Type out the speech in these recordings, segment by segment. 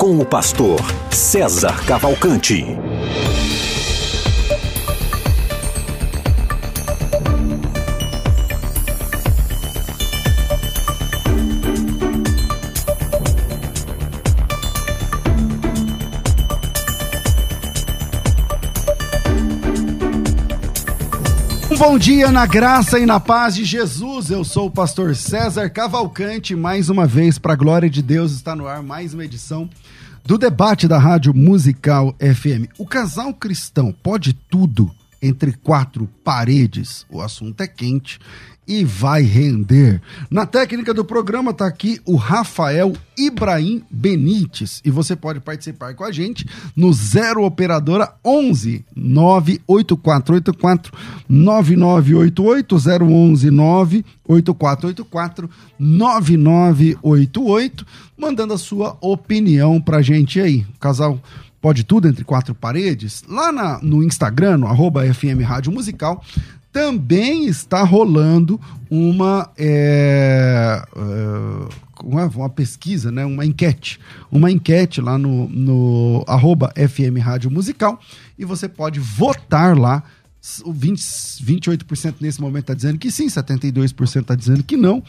com o pastor César Cavalcante. bom dia na graça e na paz de Jesus. Eu sou o pastor César Cavalcante, mais uma vez para a glória de Deus está no ar mais uma edição do debate da Rádio Musical FM. O casal cristão pode tudo entre quatro paredes. O assunto é quente e vai render. Na técnica do programa está aqui o Rafael Ibrahim Benites e você pode participar com a gente no 0 operadora 11 98484 9988 011 98484 9988 mandando a sua opinião pra gente aí. Casal Pode Tudo Entre Quatro Paredes, lá na, no Instagram, no arroba FM Rádio Musical, também está rolando uma, é, é, uma, uma, pesquisa, né? uma enquete. Uma enquete lá no, no arroba FM Rádio Musical e você pode votar lá. O 20, 28% nesse momento está dizendo que sim, 72% está dizendo que não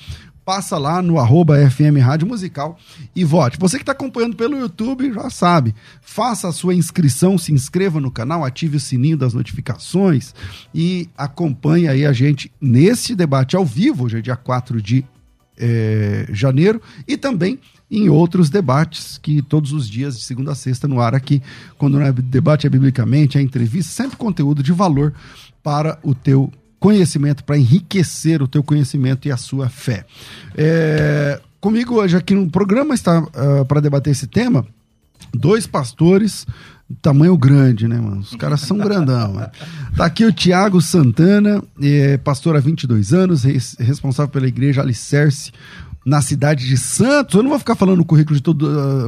passa lá no arroba FM Rádio Musical e vote. Você que está acompanhando pelo YouTube já sabe, faça a sua inscrição, se inscreva no canal, ative o sininho das notificações e acompanhe aí a gente nesse debate ao vivo, hoje é dia 4 de é, janeiro, e também em outros debates que todos os dias, de segunda a sexta, no ar aqui, quando não é debate é biblicamente, é entrevista, sempre conteúdo de valor para o teu conhecimento, para enriquecer o teu conhecimento e a sua fé. É, comigo hoje aqui no programa está uh, ah, para debater esse tema dois pastores tamanho grande, né, mano? Os caras são grandão, mano. Tá aqui o Tiago Santana, é, pastor há 22 anos, res, responsável pela igreja Alicerce na cidade de Santos. Eu não vou ficar falando o currículo de todo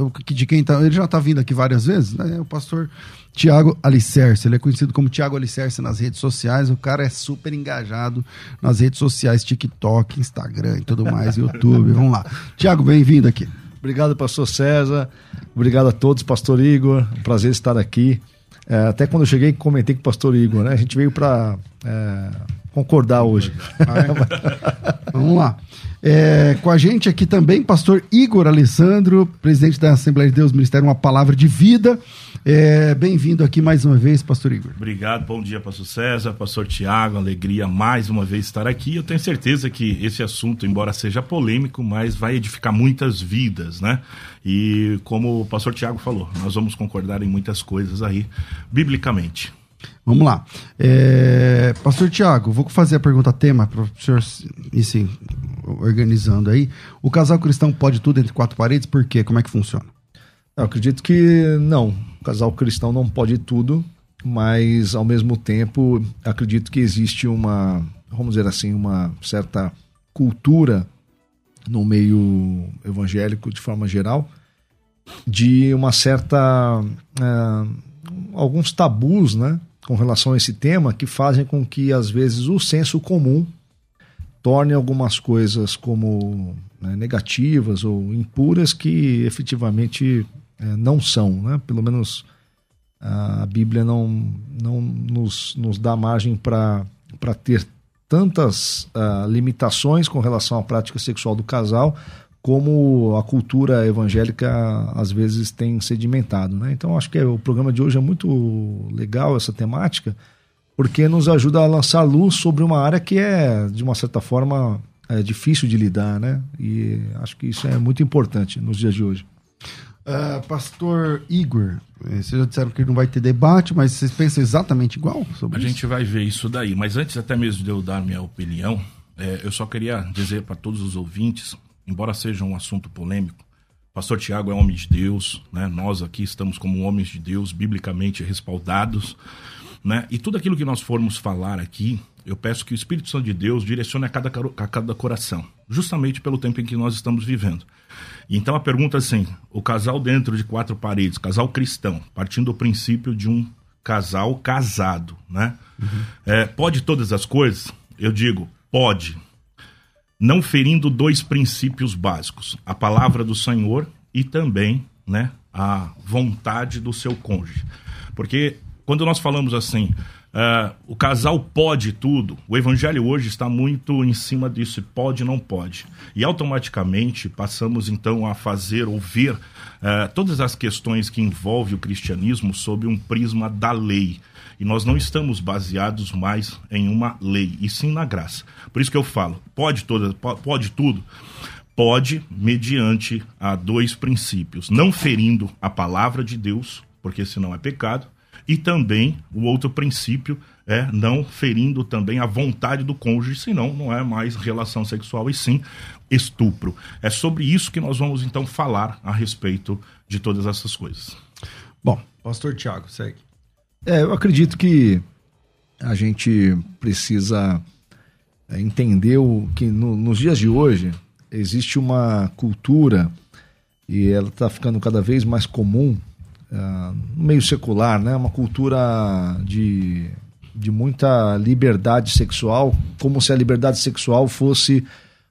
uh, de quem tá, ele já tá vindo aqui várias vezes, né? O pastor Tiago Alicerce, ele é conhecido como Tiago Alicerce nas redes sociais. O cara é super engajado nas redes sociais, TikTok, Instagram e tudo mais, YouTube. Vamos lá. Tiago, bem-vindo aqui. Obrigado, pastor César. Obrigado a todos, pastor Igor. Um prazer estar aqui. É, até quando eu cheguei, comentei com o pastor Igor, né? A gente veio para é, concordar hoje. Ah, é? Vamos lá. É, com a gente aqui também, pastor Igor Alessandro, presidente da Assembleia de Deus, Ministério Uma Palavra de Vida. É, Bem-vindo aqui mais uma vez, pastor Igor. Obrigado, bom dia, pastor César, pastor Tiago, alegria mais uma vez estar aqui. Eu tenho certeza que esse assunto, embora seja polêmico, mas vai edificar muitas vidas, né? E como o pastor Tiago falou, nós vamos concordar em muitas coisas aí, biblicamente. Vamos lá. É, Pastor Tiago, vou fazer a pergunta tema para o senhor ir se organizando aí. O casal cristão pode tudo entre quatro paredes? Por quê? Como é que funciona? Eu acredito que não. O casal cristão não pode tudo, mas ao mesmo tempo acredito que existe uma, vamos dizer assim, uma certa cultura no meio evangélico de forma geral de uma certa uh, alguns tabus, né? com relação a esse tema que fazem com que, às vezes, o senso comum torne algumas coisas como né, negativas ou impuras que efetivamente é, não são. Né? Pelo menos a Bíblia não, não nos, nos dá margem para ter tantas uh, limitações com relação à prática sexual do casal como a cultura evangélica às vezes tem sedimentado. Né? Então, acho que o programa de hoje é muito legal, essa temática, porque nos ajuda a lançar luz sobre uma área que é, de uma certa forma, é difícil de lidar. Né? E acho que isso é muito importante nos dias de hoje. Uh, Pastor Igor, eh, vocês já disseram que não vai ter debate, mas vocês pensam exatamente igual sobre a isso? A gente vai ver isso daí. Mas antes até mesmo de eu dar minha opinião, é, eu só queria dizer para todos os ouvintes embora seja um assunto polêmico, Pastor Tiago é homem de Deus, né? Nós aqui estamos como homens de Deus, biblicamente respaldados, né? E tudo aquilo que nós formos falar aqui, eu peço que o Espírito Santo de Deus direcione a cada, a cada coração, justamente pelo tempo em que nós estamos vivendo. Então a pergunta é assim: o casal dentro de quatro paredes, casal cristão, partindo do princípio de um casal casado, né? Uhum. É, pode todas as coisas? Eu digo, pode. Não ferindo dois princípios básicos: a palavra do Senhor e também, né, a vontade do seu cônjuge. Porque quando nós falamos assim, Uh, o casal pode tudo. O evangelho hoje está muito em cima disso, pode não pode. E automaticamente passamos então a fazer ou ver uh, todas as questões que envolvem o cristianismo sob um prisma da lei. E nós não estamos baseados mais em uma lei, e sim na graça. Por isso que eu falo, pode, toda, pode tudo? Pode, mediante a dois princípios. Não ferindo a palavra de Deus, porque senão é pecado, e também o outro princípio é não ferindo também a vontade do cônjuge, senão não é mais relação sexual e sim estupro. É sobre isso que nós vamos então falar a respeito de todas essas coisas. Bom, pastor Tiago, segue. É, eu acredito que a gente precisa é, entender o, que no, nos dias de hoje existe uma cultura e ela está ficando cada vez mais comum uh, meio secular, né? Uma cultura de, de muita liberdade sexual, como se a liberdade sexual fosse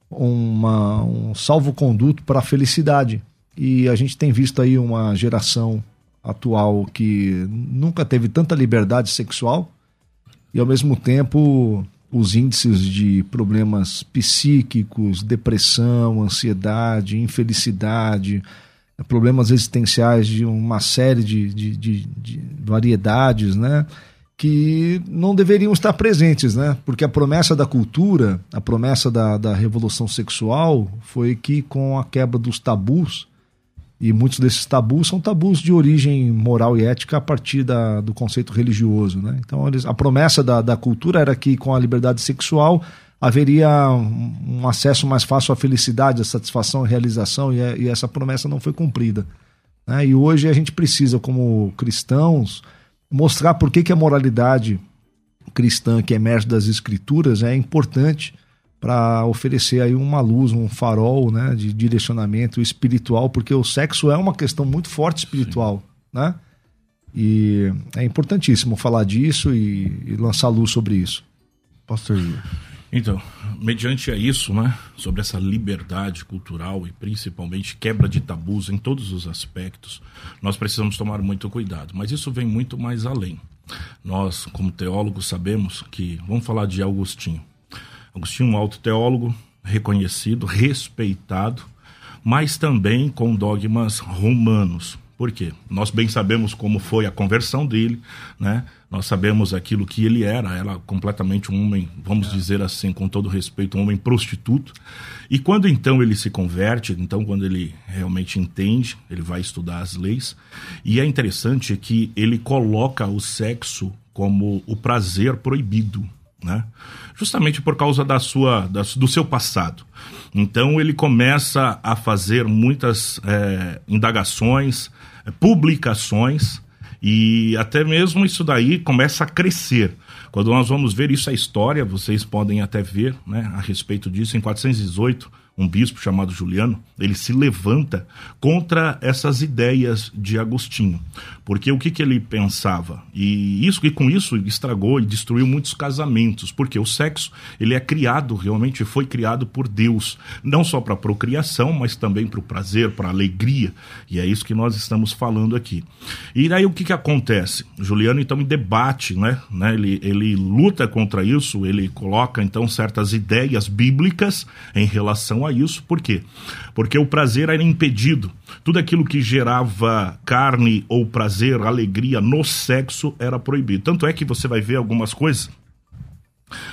uma, um salvo-conduto para a felicidade. E a gente tem visto aí uma geração atual que nunca teve tanta liberdade sexual e ao mesmo tempo os índices de problemas psíquicos, depressão, ansiedade, infelicidade, problemas existenciais de uma série de, de, de, de, variedades, né? Que não deveriam estar presentes, né? Porque a promessa da cultura, a promessa da, da revolução sexual foi que com a quebra dos tabus, e muitos desses tabus são tabus de origem moral e ética a partir da, do conceito religioso, né? Então eles, a promessa da, da cultura era que com a liberdade sexual haveria um acesso mais fácil à felicidade, à satisfação, à realização, e, e essa promessa não foi cumprida. Né? E hoje a gente precisa, como cristãos, mostrar por que, que a moralidade cristã que emerge das escrituras é importante para oferecer aí uma luz, um farol né, de direcionamento espiritual, porque o sexo é uma questão muito forte espiritual, Sim. né? E é importantíssimo falar disso e, e lançar luz sobre isso. Pastor Gil. Então, mediante a isso, né, sobre essa liberdade cultural e principalmente quebra de tabus em todos os aspectos, nós precisamos tomar muito cuidado. Mas isso vem muito mais além. Nós, como teólogos, sabemos que, vamos falar de Agostinho. Agostinho, um alto teólogo, reconhecido, respeitado, mas também com dogmas romanos. Por quê? Nós bem sabemos como foi a conversão dele, né? Nós sabemos aquilo que ele era, era completamente um homem, vamos é. dizer assim, com todo respeito, um homem prostituto. E quando então ele se converte, então quando ele realmente entende, ele vai estudar as leis. E é interessante que ele coloca o sexo como o prazer proibido, né? Justamente por causa da sua, da, do seu passado. Então ele começa a fazer muitas é, indagações, publicações e até mesmo isso daí começa a crescer. Quando nós vamos ver isso, a história, vocês podem até ver né, a respeito disso, em 418 um bispo chamado Juliano, ele se levanta contra essas ideias de Agostinho. Porque o que, que ele pensava? E isso que com isso estragou e destruiu muitos casamentos, porque o sexo, ele é criado, realmente foi criado por Deus, não só para procriação, mas também para o prazer, para alegria. E é isso que nós estamos falando aqui. E daí o que, que acontece? Juliano então debate, né? né? Ele, ele luta contra isso, ele coloca então certas ideias bíblicas em relação a isso. Por quê? Porque o prazer era impedido. Tudo aquilo que gerava carne ou prazer, alegria no sexo era proibido. Tanto é que você vai ver algumas coisas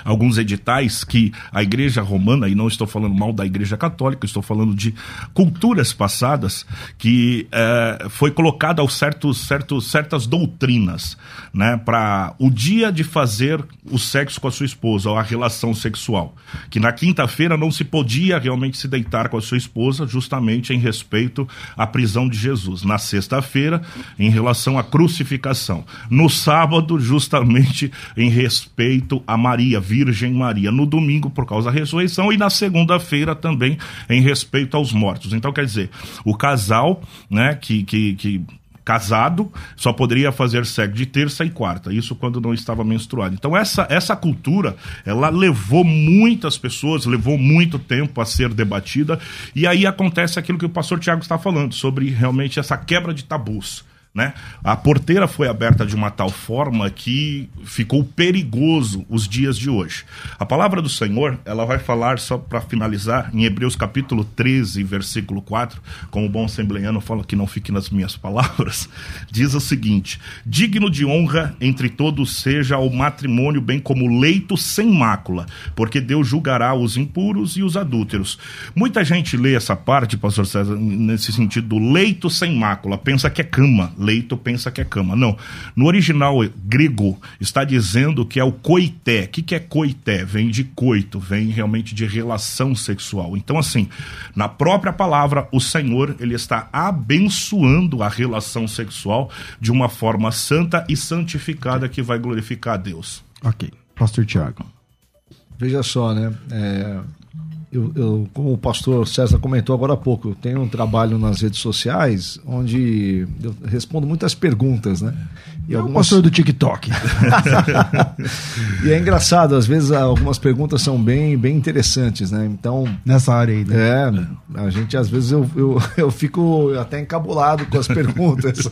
alguns editais que a igreja romana, e não estou falando mal da igreja católica, estou falando de culturas passadas, que é, foi colocada certos, certos, certas doutrinas né, para o dia de fazer o sexo com a sua esposa, ou a relação sexual. Que na quinta-feira não se podia realmente se deitar com a sua esposa, justamente em respeito à prisão de Jesus. Na sexta-feira, em relação à crucificação. No sábado, justamente em respeito a Maria Maria, Virgem Maria, no domingo por causa da ressurreição e na segunda-feira também em respeito aos mortos. Então, quer dizer, o casal, né, que, que, que casado só poderia fazer sexo de terça e quarta, isso quando não estava menstruado. Então essa, essa cultura, ela levou muitas pessoas, levou muito tempo a ser debatida, e aí acontece aquilo que o pastor Tiago está falando, sobre realmente essa quebra de tabus. Né? A porteira foi aberta de uma tal forma que ficou perigoso os dias de hoje. A palavra do Senhor, ela vai falar, só para finalizar, em Hebreus capítulo 13, versículo 4, como o bom assembleiano fala que não fique nas minhas palavras, diz o seguinte: Digno de honra entre todos seja o matrimônio, bem como leito sem mácula, porque Deus julgará os impuros e os adúlteros. Muita gente lê essa parte, pastor César, nesse sentido do leito sem mácula, pensa que é cama leito pensa que é cama. Não. No original grego está dizendo que é o coité. O que, que é coité? Vem de coito, vem realmente de relação sexual. Então, assim, na própria palavra, o Senhor ele está abençoando a relação sexual de uma forma santa e santificada que vai glorificar a Deus. Ok. Pastor Tiago. Veja só, né? É, eu, eu, como o pastor César comentou agora há pouco, eu tenho um trabalho nas redes sociais onde eu respondo muitas perguntas, né? E é algumas... o pastor do TikTok. e é engraçado, às vezes algumas perguntas são bem, bem interessantes, né? Então. Nessa área aí, né? É, a gente às vezes eu, eu, eu fico até encabulado com as perguntas.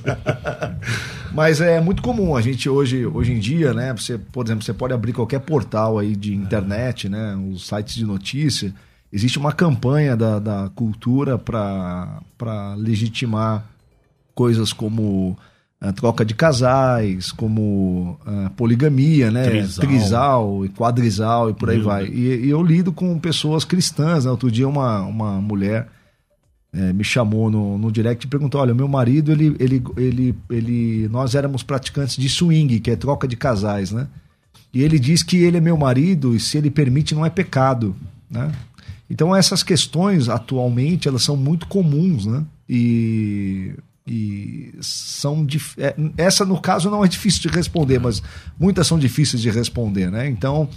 Mas é muito comum a gente hoje, hoje em dia, né? Você, por exemplo, você pode abrir qualquer portal aí de internet, né? Os sites de notícia existe uma campanha da, da cultura para legitimar coisas como a eh, troca de casais, como a eh, poligamia, né? Trisal. Trisal e quadrisal e por aí vai. E, e, eu lido com pessoas cristãs. Né? Outro dia uma, uma mulher é, me chamou no, no direct e perguntou: olha, meu marido, ele, ele, ele, ele, nós éramos praticantes de swing, que é troca de casais, né? E ele diz que ele é meu marido e se ele permite não é pecado, né? Então essas questões atualmente elas são muito comuns, né? E, e são é, essa no caso não é difícil de responder, mas muitas são difíceis de responder, né? Então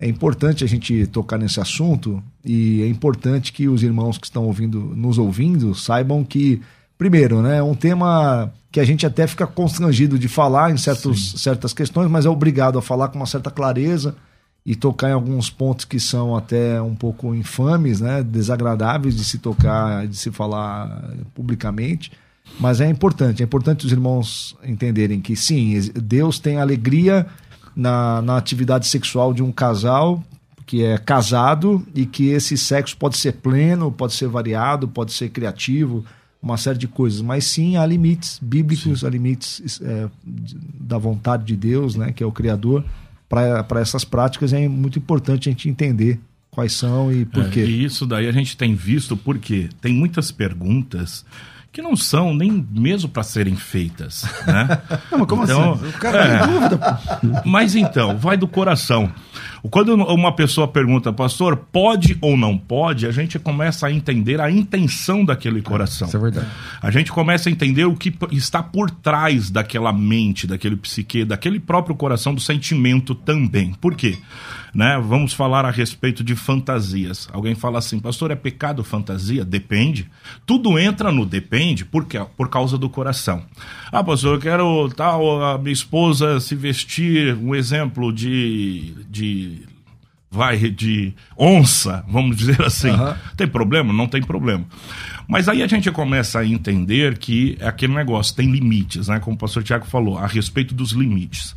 é importante a gente tocar nesse assunto e é importante que os irmãos que estão ouvindo, nos ouvindo, saibam que primeiro, né, é um tema que a gente até fica constrangido de falar em certos, certas questões, mas é obrigado a falar com uma certa clareza e tocar em alguns pontos que são até um pouco infames, né, desagradáveis de se tocar, de se falar publicamente. Mas é importante, é importante os irmãos entenderem que sim, Deus tem alegria na, na atividade sexual de um casal que é casado e que esse sexo pode ser pleno, pode ser variado, pode ser criativo, uma série de coisas. Mas sim, há limites bíblicos, sim. há limites é, da vontade de Deus, né, que é o Criador para essas práticas é muito importante a gente entender quais são e por é, quê. E isso daí a gente tem visto porque tem muitas perguntas que não são nem mesmo para serem feitas, né? Não, mas como então, assim? O cara é, tem dúvida. Mas então, vai do coração. Quando uma pessoa pergunta, pastor, pode ou não pode, a gente começa a entender a intenção daquele coração. Isso é verdade. A gente começa a entender o que está por trás daquela mente, daquele psique, daquele próprio coração, do sentimento também. Por quê? Né? Vamos falar a respeito de fantasias. Alguém fala assim, pastor, é pecado fantasia? Depende. Tudo entra no depende por, quê? por causa do coração. Ah, pastor, eu quero tal, a minha esposa se vestir, um exemplo de, de vai de onça, vamos dizer assim. Uhum. Tem problema? Não tem problema. Mas aí a gente começa a entender que é aquele negócio tem limites, né? Como o pastor Tiago falou, a respeito dos limites.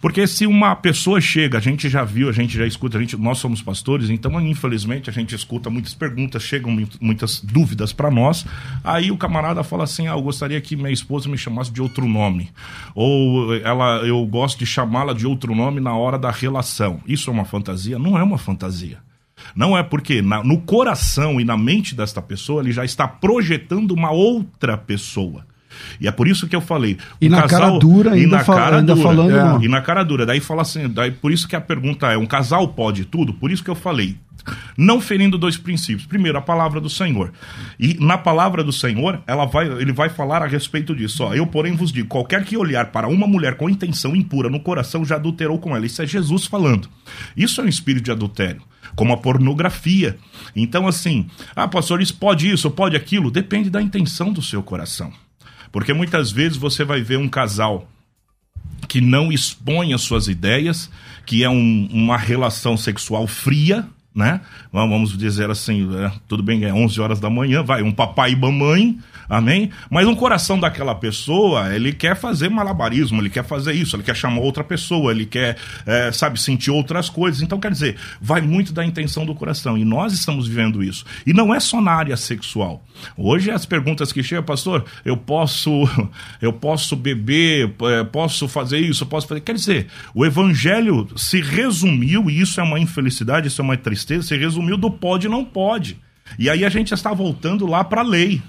Porque se uma pessoa chega, a gente já viu, a gente já escuta, a gente, nós somos pastores, então infelizmente a gente escuta muitas perguntas, chegam muitas dúvidas para nós. Aí o camarada fala assim: ah, eu gostaria que minha esposa me chamasse de outro nome. ou ela, eu gosto de chamá-la de outro nome na hora da relação. Isso é uma fantasia? Não é uma fantasia. Não é porque na, no coração e na mente desta pessoa ele já está projetando uma outra pessoa. E é por isso que eu falei. E na casal, cara dura ainda, e na cara ainda dura, falando. é, não. E na cara dura. Daí fala assim, daí por isso que a pergunta é: um casal pode tudo? Por isso que eu falei. Não ferindo dois princípios. Primeiro, a palavra do Senhor. E na palavra do Senhor, ela vai, ele vai falar a respeito disso. Ó, eu, porém, vos digo: qualquer que olhar para uma mulher com intenção impura no coração já adulterou com ela. Isso é Jesus falando. Isso é um espírito de adultério como a pornografia. Então, assim, ah, pastor, isso pode isso, pode aquilo, depende da intenção do seu coração. Porque muitas vezes você vai ver um casal que não expõe as suas ideias, que é um- uma relação sexual fria, né? Vamos dizer assim, é, tudo bem, é 11 horas da manhã, vai, um papai e mamãe, amém? Mas um coração daquela pessoa, ele quer fazer malabarismo, ele quer fazer isso, ele quer chamar outra pessoa, ele quer, é, sabe, sentir outras coisas. Então, quer dizer, vai muito da intenção do coração. E nós estamos vivendo isso. E não é só na área sexual. Hoje as perguntas que chegam, pastor, eu posso, eu posso beber, eh, posso fazer isso, posso fazer. Quer dizer, o evangelho se resumiu, e isso é uma infelicidade, isso é uma tristeza, se resumiu do pode e não pode. E aí a gente está voltando lá para a lei.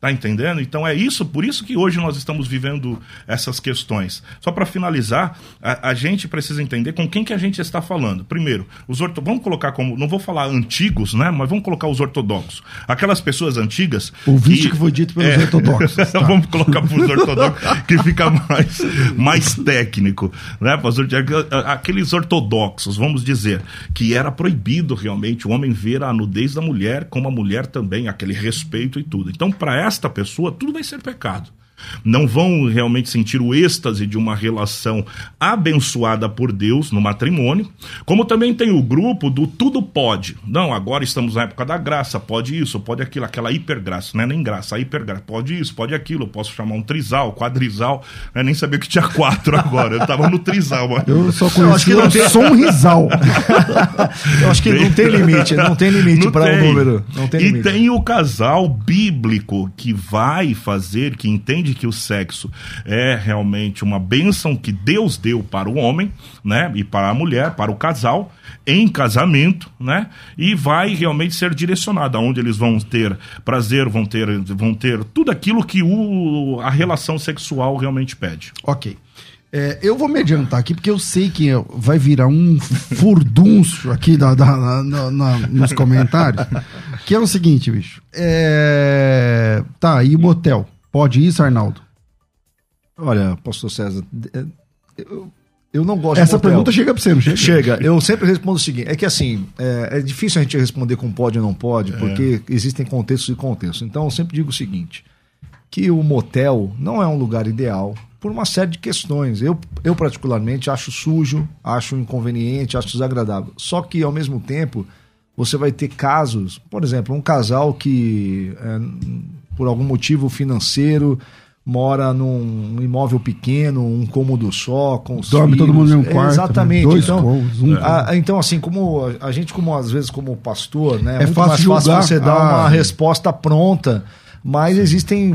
Tá entendendo? Então é isso, por isso que hoje nós estamos vivendo essas questões. Só para finalizar, a, a gente precisa entender com quem que a gente está falando. Primeiro, os orto... vamos colocar como, não vou falar antigos, né? Mas vamos colocar os ortodoxos. Aquelas pessoas antigas. O que foi dito pelos ortodoxos, tá. vamos colocar para os ortodoxos que fica mais, mais técnico, né? Aqueles ortodoxos, vamos dizer, que era proibido realmente o homem ver a nudez da mulher, como a mulher também, aquele respeito e tudo. Então, para esta pessoa, tudo vai ser pecado. Não vão realmente sentir o êxtase de uma relação abençoada por Deus no matrimônio, como também tem o grupo do tudo pode. Não, agora estamos na época da graça, pode isso, pode aquilo, aquela hipergraça, não é nem graça, a hipergraça, pode isso, pode aquilo, eu posso chamar um trisal, quadrisal, eu nem sabia que tinha quatro agora, eu tava no trisal. Mas... Eu só Eu acho que conheci não o tem- som risal. Eu acho que não tem limite, não tem limite para o tem. número. Não tem e limite. tem o casal bíblico que vai fazer, que entende que o sexo é realmente uma bênção que Deus deu para o homem, né? E para a mulher, para o casal, em casamento, né? E vai realmente ser direcionado aonde eles vão ter prazer, vão ter, vão ter tudo aquilo que o, a relação sexual realmente pede. Ok. É, eu vou me adiantar aqui, porque eu sei que vai virar um furdunço aqui da, da- na- na- nos comentários. Que é o seguinte, bicho. É, Tá, e o motel? Pode isso, Arnaldo? Olha, pastor César, é, eu, eu não gosto Essa pergunta chega pra você, não chega? Chega, eu sempre respondo o seguinte: é que assim, é, é difícil a gente responder com pode ou não pode, porque existem contextos e contextos. Então eu sempre digo o seguinte: que o motel não é um lugar ideal por uma série de questões. Eu, eu particularmente, acho sujo, acho inconveniente, acho desagradável. Só que, ao mesmo tempo, você vai ter casos, por exemplo, um casal que, é, por algum motivo financeiro, mora num imóvel pequeno, um cômodo só, com os Dorme todo mundo mesmo É, quarto, Exatamente. né? Dois então, cômodos, um a- então, assim, como a, gente, como às vezes, como pastor, né? É muito fácil mais fácil você dar Ah. uma resposta pronta. Mas existem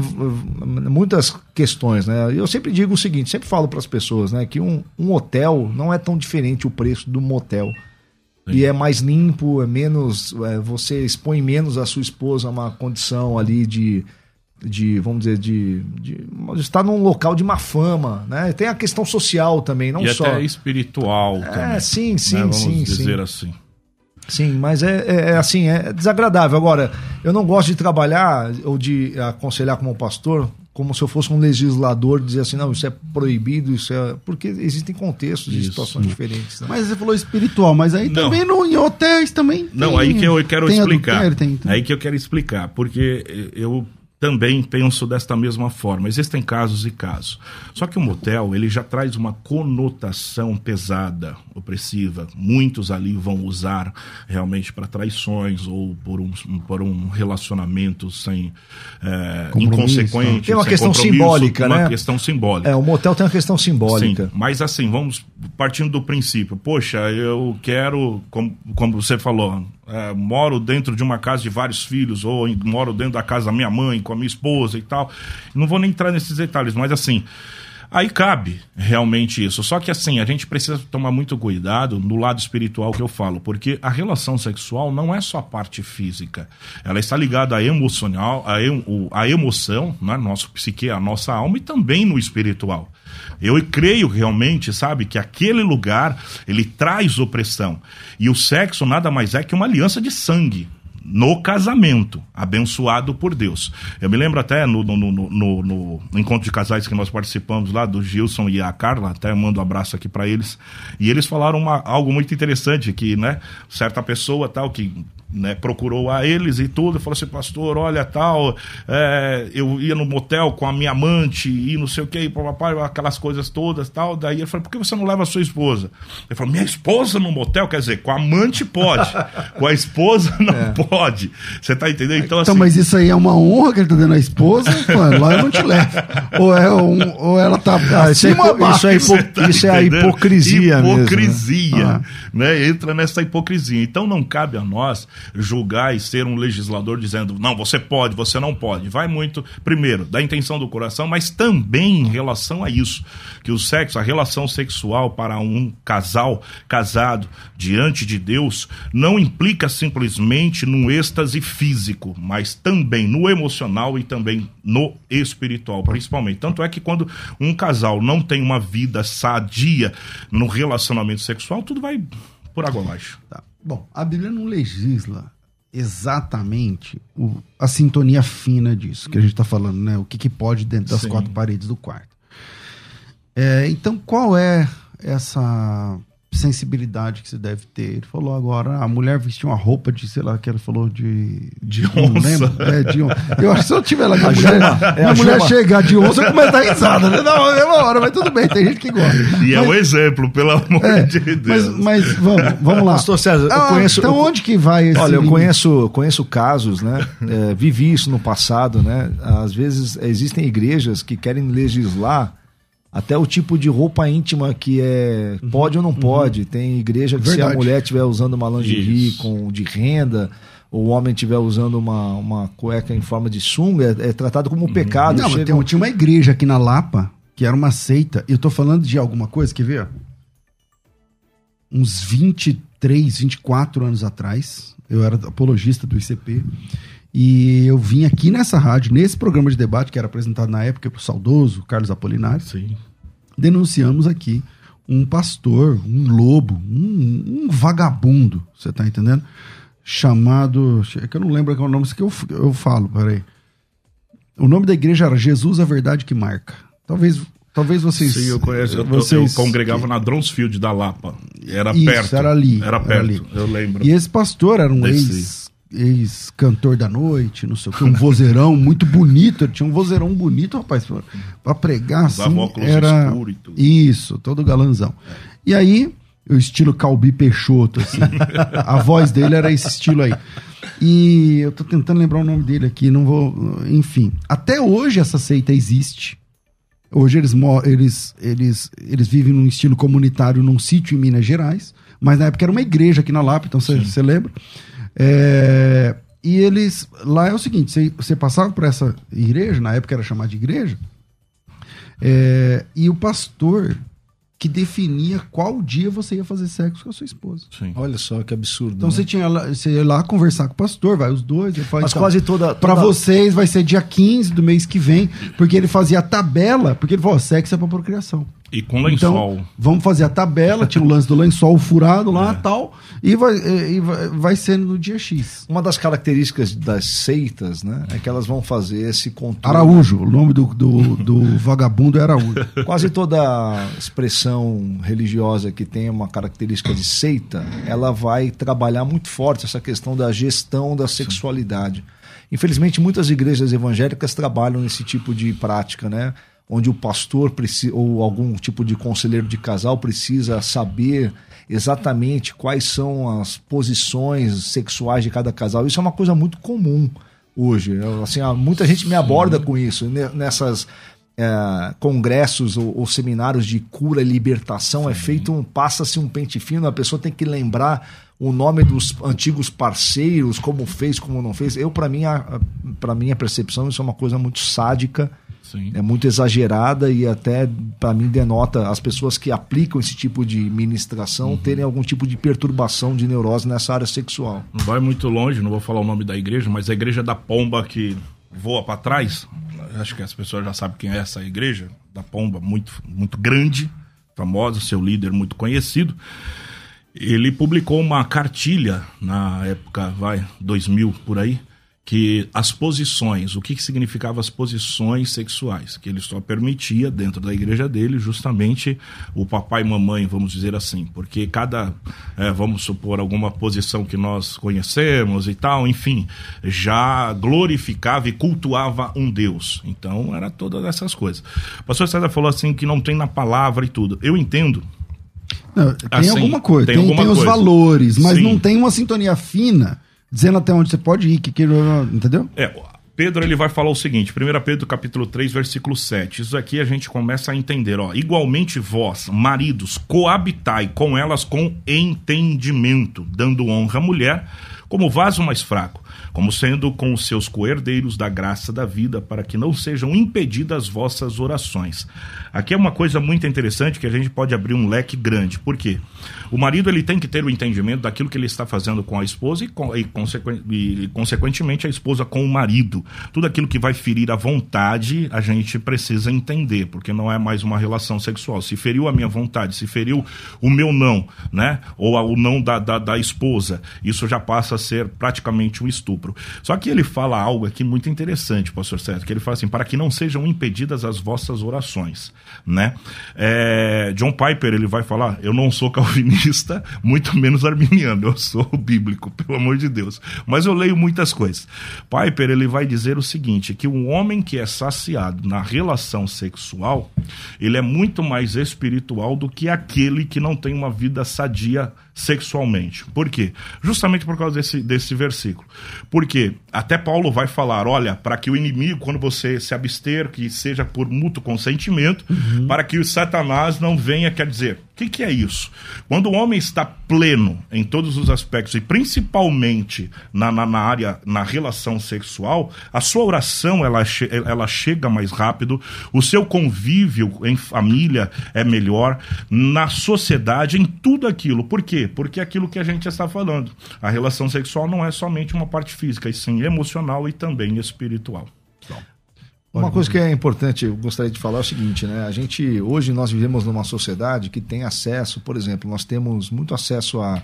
muitas questões, né? Eu sempre digo o seguinte, sempre falo para as pessoas, né, que um, um hotel não é tão diferente o preço do motel. E é mais limpo, é menos. é, você expõe menos a sua esposa a uma condição ali de. de vamos dizer, de, de, estar num local de má fama, né? Tem a questão social também, não e só. até espiritual também. É, sim, sim, né? Vamos sim, dizer sim. assim. Sim, mas é, é- é assim, é desagradável. Agora, eu não gosto de trabalhar ou de aconselhar como pastor como se eu fosse um legislador dizer assim, não, isso é proibido, isso é. Porque existem contextos e Isso. situações diferentes. né? Mas você falou espiritual, mas aí Não. também no, em hotéis também. Não, tem- aí que eu quero tem explicar. adultério, tem- tem- Aí que eu quero explicar, porque eu também penso desta mesma forma. Existem casos e casos. Só que o motel, ele já traz uma conotação pesada, opressiva. Muitos ali vão usar realmente para traições ou por um, por um relacionamento sem é, inconsequente. Tem uma questão simbólica, uma né? questão simbólica. É, o motel tem uma questão simbólica. Sim, mas assim, vamos partindo do princípio. Poxa, eu quero, como, como você falou, é, moro dentro de uma casa de vários filhos, ou em- moro dentro da casa da minha mãe, com a minha esposa e tal. Não vou nem entrar nesses detalhes, mas assim. Aí cabe realmente isso. Só que assim, a gente precisa tomar muito cuidado no lado espiritual que eu falo, porque a relação sexual não é só a parte física. Ela está ligada à emocional, à, à emoção, né? nosso psique, a nossa alma e também no espiritual. Eu creio realmente, sabe, que aquele lugar ele traz opressão. E o sexo nada mais é que uma aliança de sangue no casamento, abençoado por Deus. Eu me lembro até no, no, no, no, encontro de casais que nós participamos lá, do Gilson e a Carla, até mando um abraço aqui para eles, e eles falaram uma, algo muito interessante, que, né, certa pessoa tal, que né, procurou a eles e tudo, falou assim, pastor, olha tal, é, eu ia no motel com a minha amante e não sei o que, papai, aquelas coisas todas tal. Daí ele falou, por que você não leva a sua esposa? Ele falou, minha esposa no motel, quer dizer, com a amante pode, com a esposa não é. pode. Você tá entendendo? Então, então assim... mas isso aí é uma honra que ele tá dando à esposa, mano, lá eu não te levo. Ou, é um, ou ela tá ah, isso, é, isso, é, hipo, tá isso é a hipocrisia Hipocrisia, mesmo, né? né? Entra nessa hipocrisia. Então não cabe a nós julgar e ser um legislador dizendo, não, você pode, você não pode. Vai muito, primeiro, da intenção do coração, mas também em relação a isso, que o sexo, a relação sexual para um casal casado diante de Deus, não implica simplesmente num êxtase físico, mas também no emocional e também no espiritual, principalmente. Tanto é que quando um casal não tem uma vida sadia no relacionamento sexual, tudo vai por água abaixo. Tá. Bom, a Bíblia não legisla exatamente o, a sintonia fina disso que a gente está falando, né? O que, que pode dentro das Sim. quatro paredes do quarto. É, então, qual é essa sensibilidade que você deve ter. Ele falou agora, a mulher vestiu uma roupa de, sei lá, que ela falou de. De onça. É, de onça. Eu acho que se eu tiver lá com a, a mulher, é mulher chegar de onça, eu começo a dar risada, né? Não, é uma hora, mas tudo bem, tem gente que gosta. E mas, é um exemplo, pelo amor é, de Deus. Mas, mas vamos, vamos lá. Pastor César, ah, eu conheço. Então, onde que vai esse. Olha, eu conheço, conheço casos, né? É, vivi isso no passado, né? Às vezes existem igrejas que querem legislar até o tipo de roupa íntima que é uhum, pode ou não uhum. pode. Tem igreja que Verdade. se a mulher estiver usando uma lingerie com de renda, ou o homem estiver usando uma, uma cueca em forma de sunga, é, é tratado como uhum. pecado. Não, Chega... tem, tinha uma igreja aqui na Lapa, que era uma seita, eu tô falando de alguma coisa, quer ver? Uns 23, 24 anos atrás, eu era apologista do ICP, e eu vim aqui nessa rádio, nesse programa de debate que era apresentado na época para o saudoso Carlos Apolinário. Sim. Denunciamos aqui um pastor, um lobo, um, um vagabundo, você está entendendo? Chamado. É que eu não lembro qual é o nome que eu, eu falo, peraí. O nome da igreja era Jesus, a Verdade que Marca. Talvez Talvez vocês. Sim, eu conheço. Eu, vocês... eu congregava na Dronsfield da Lapa. Era Isso, perto. Era ali. Era perto, era ali. eu lembro. E esse pastor era um ex ex-cantor da noite, não sei o que, um vozeirão muito bonito. Ele tinha um vozeirão bonito, rapaz, para pregar assim. Era isso, todo galanzão. E aí, o estilo Calbi Peixoto, assim. a voz dele era esse estilo aí. E eu tô tentando lembrar o nome dele aqui, não vou. Enfim. Até hoje essa seita existe. Hoje eles, eles, eles, eles vivem num estilo comunitário num sítio em Minas Gerais. Mas na época era uma igreja aqui na Lapa, então você lembra? É, e eles. Lá é o seguinte: você, você passava por essa igreja, na época era chamada de igreja, é, e o pastor que definia qual dia você ia fazer sexo com a sua esposa. Sim. Olha só que absurdo. Então né? você tinha lá, você ia lá conversar com o pastor, vai os dois, Mas então, quase toda, toda... para vocês vai ser dia 15 do mês que vem, porque ele fazia a tabela, porque ele falou, sexo é para procriação. E com lençol. Então, vamos fazer a tabela, tinha o lance do lençol furado lá e é. tal, e vai, e vai, vai sendo no dia X. Uma das características das seitas, né, é que elas vão fazer esse controle. Araújo, o nome do, do, do vagabundo é Araújo. Quase toda expressão religiosa que tem uma característica de seita, ela vai trabalhar muito forte essa questão da gestão da sexualidade. Infelizmente, muitas igrejas evangélicas trabalham nesse tipo de prática, né? onde o pastor precisa, ou algum tipo de conselheiro de casal precisa saber exatamente quais são as posições sexuais de cada casal. Isso é uma coisa muito comum hoje. Assim, muita gente me aborda com isso nessas é, congressos ou, ou, seminários de cura e libertação é Sim. é feito um passa-se um pente fino. A pessoa tem que lembrar o nome dos antigos parceiros, como fez, como não fez. Eu para mim, para minha percepção, isso é uma coisa muito sádica Sim. É muito exagerada e até, para mim, denota as pessoas que aplicam esse tipo de ministração uhum. terem algum tipo de perturbação de neurose nessa área sexual. Não vai muito longe, não vou falar o nome da igreja, mas a igreja da pomba que voa para trás, acho que as pessoas já sabem quem é essa igreja, da pomba, muito, muito grande, famosa, seu líder muito conhecido. Ele publicou uma cartilha na época, vai, 2000 por aí, que as posições, o que, que significava as posições sexuais, que ele só permitia dentro da igreja dele justamente o papai e mamãe, vamos dizer assim, porque cada, é, vamos supor, alguma posição que nós conhecemos e tal, enfim, já glorificava e cultuava um Deus. Então, era todas essas coisas. O pastor César falou assim que não tem na palavra e tudo. Eu entendo. Não, tem assim, alguma coisa, tem, tem, tem os valores, mas Sim. não tem uma sintonia fina dizendo até onde você pode ir, que, que entendeu? É, Pedro ele vai falar o seguinte, 1 Pedro capítulo 3, versículo 7. Isso aqui a gente começa a entender, ó. Igualmente vós, maridos, coabitai com elas com entendimento, dando honra à mulher como vaso mais fraco, como sendo com os seus coerdeiros da graça da vida, para que não sejam impedidas vossas orações. Aqui é uma coisa muito interessante que a gente pode abrir um leque grande. Por quê? O marido ele tem que ter o entendimento daquilo que ele está fazendo com a esposa e, com, e, consequ, e, consequentemente a esposa com o marido. Tudo aquilo que vai ferir a vontade, a gente precisa entender, porque não é mais uma relação sexual. Se feriu a minha vontade, se feriu o meu não, né? Ou o não da, da, da esposa, isso já passa a ser praticamente um estupro. Só que ele fala algo aqui muito interessante, pastor Sérgio, que ele fala assim, para que não sejam impedidas as vossas orações, né? É, John Piper, ele vai falar, eu não sou calvinista, muito menos arminiano. Eu sou bíblico, pelo amor de Deus. Mas eu leio muitas coisas. Piper ele vai dizer o seguinte, que um homem que é saciado na relação sexual, ele é muito mais espiritual do que aquele que não tem uma vida sadia sexualmente. Por quê? Justamente por causa desse, desse versículo. Porque até Paulo vai falar: olha, para que o inimigo, quando você se abster, que seja por mútuo consentimento, uhum. para que o Satanás não venha, quer dizer, o que, que, é isso? Quando o homem está pleno em todos os aspectos, e principalmente na, na, na, área, na relação sexual, a sua oração ela, ela chega mais rápido, o seu convívio em família é melhor, na sociedade, em tudo aquilo. Por quê? Porque é aquilo que a gente está falando. A relação sexual não é somente uma parte física, e sim emocional e também espiritual. Uma coisa que é importante, eu gostaria de falar é o seguinte, né? A gente, hoje nós vivemos numa sociedade que tem acesso, por exemplo, nós temos muito acesso a,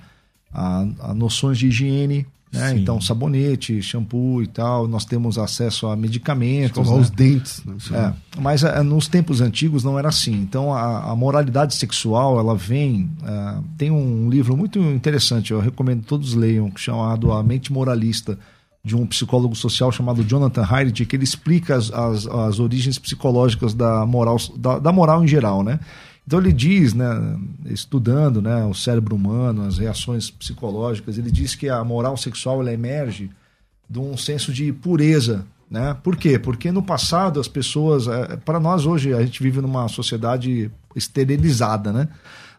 a, a noções de higiene, né? Então, sabonete, shampoo e tal, nós temos acesso a medicamentos. Escovar né? os dentes. Né? É, mas é, nos tempos antigos não era assim. Então, a, a moralidade sexual, ela vem. É, tem um livro muito interessante, eu recomendo que todos leiam, chamado A Mente Moralista de um psicólogo social chamado Jonathan Haidt, que ele explica as, as, as origens psicológicas da moral, da, da, moral em geral, né? Então ele diz, né, estudando né, o cérebro humano, as reações psicológicas, ele diz que a moral sexual ela emerge de um senso de pureza, né? Por quê? Porque no passado as pessoas, é, para nós hoje a gente vive numa sociedade esterilizada, né?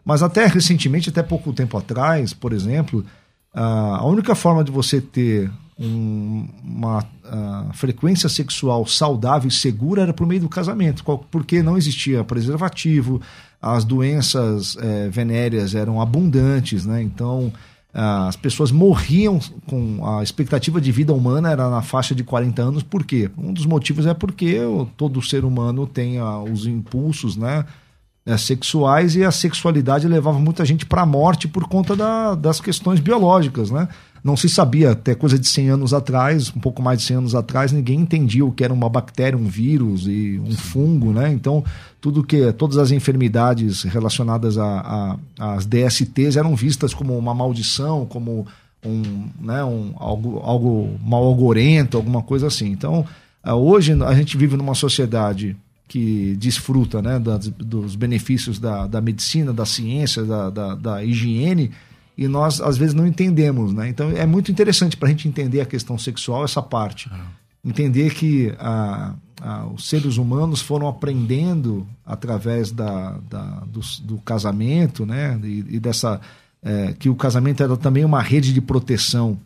Mas até recentemente, até pouco tempo atrás, por exemplo, a única forma de você ter um, uma uh, frequência sexual saudável e segura era por meio do casamento, porque não existia preservativo, as doenças eh, venéreas eram abundantes, né? então uh, as pessoas morriam com a expectativa de vida humana era na faixa de 40 anos, por quê? Um dos motivos é porque todo ser humano tem uh, os impulsos, né? É, sexuais e a sexualidade levava muita gente para a morte por conta da, das questões biológicas, né? Não se sabia, até coisa de 100 anos atrás, um pouco mais de 100 anos atrás, ninguém entendia o que era uma bactéria, um vírus e um fungo, né? Então, tudo que todas as enfermidades relacionadas às DSTs eram vistas como uma maldição, como um, né, um, algo, algo mal algorento, alguma coisa assim. Então, ah, hoje a gente vive numa sociedade que desfruta né, das, dos benefícios da, da medicina, da ciência, da, da, da higiene, e nós às vezes não entendemos, né? Então é muito interessante para a gente entender a questão sexual essa parte, ah. entender que a, a, os seres humanos foram aprendendo através da, da do, do, casamento, né? E, e dessa é, que o casamento era também uma rede de proteção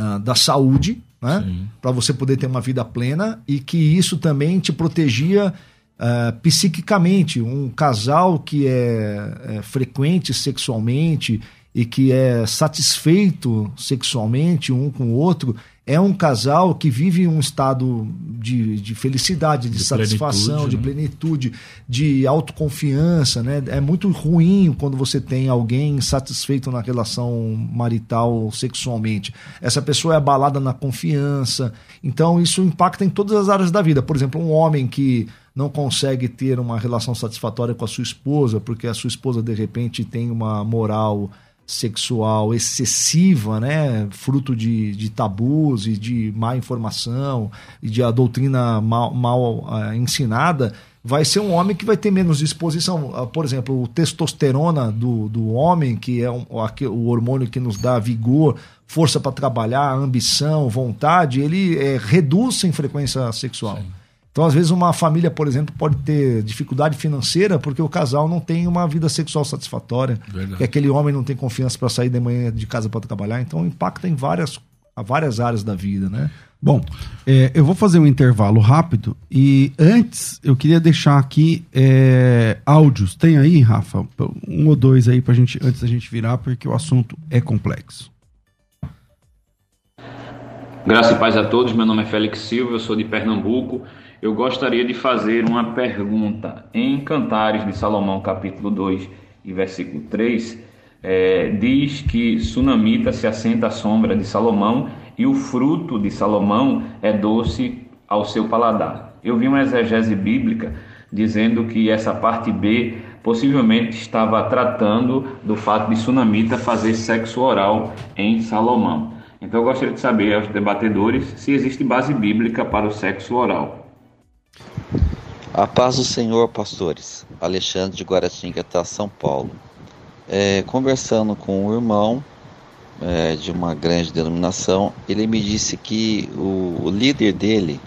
uh, da saúde, né? Para você poder ter uma vida plena e que isso também te protegia uh, psiquicamente. Um casal que é, é frequente sexualmente e que é satisfeito sexualmente um com o outro, é um casal que vive um estado de, de felicidade, de, de satisfação, plenitude, de né? plenitude, de autoconfiança. Né? É muito ruim quando você tem alguém insatisfeito na relação marital sexualmente. Essa pessoa é abalada na confiança. Então, isso impacta em todas as áreas da vida. Por exemplo, um homem que não consegue ter uma relação satisfatória com a sua esposa, porque a sua esposa, de repente, tem uma moral sexual excessiva, né, fruto de, de tabus e de má informação e de a doutrina mal, mal uh, ensinada, vai ser um homem que vai ter menos disposição. Uh, por exemplo, o testosterona do, do homem, que é um, o, o hormônio que nos dá vigor, força para trabalhar, ambição, vontade, ele é, reduz em frequência sexual. Sim. Então, às vezes, uma família, por exemplo, pode ter dificuldade financeira porque o casal não tem uma vida sexual satisfatória, Verdade. que aquele homem não tem confiança para sair de manhã de casa para trabalhar. Então, impacta em várias, várias áreas da vida, né? Bom, é, eu vou fazer um intervalo rápido e antes eu queria deixar aqui é, áudios. Tem aí, Rafa, um ou dois aí pra gente, antes da gente virar, porque o assunto é complexo. Graças e paz a todos, meu nome é Félix Silva, eu sou de Pernambuco eu gostaria de fazer uma pergunta. Em Cantares de Salomão, capítulo 2 e versículo 3, é, diz que Sunamita se assenta à sombra de Salomão e o fruto de Salomão é doce ao seu paladar. Eu vi uma exegese bíblica dizendo que essa parte B possivelmente estava tratando do fato de Sunamita fazer sexo oral em Salomão. Então eu gostaria de saber aos debatedores se existe base bíblica para o sexo oral. A paz do Senhor, pastores. Alexandre de Guaratinguetá, São Paulo. É, conversando com um irmão é, de uma grande denominação, ele me disse que o, o, líder dele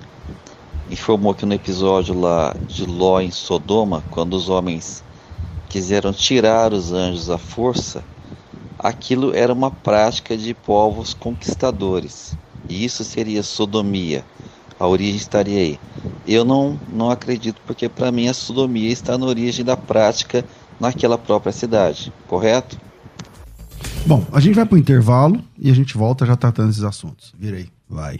informou que no episódio lá de Ló em Sodoma, quando os homens quiseram tirar os anjos à força, aquilo era uma prática de povos conquistadores. E isso seria sodomia a origem estaria aí. Eu não, não acredito, porque para mim a sodomia está na origem da prática naquela própria cidade, correto? Bom, a gente vai para o intervalo e a gente volta já tratando esses assuntos. Virei, vai.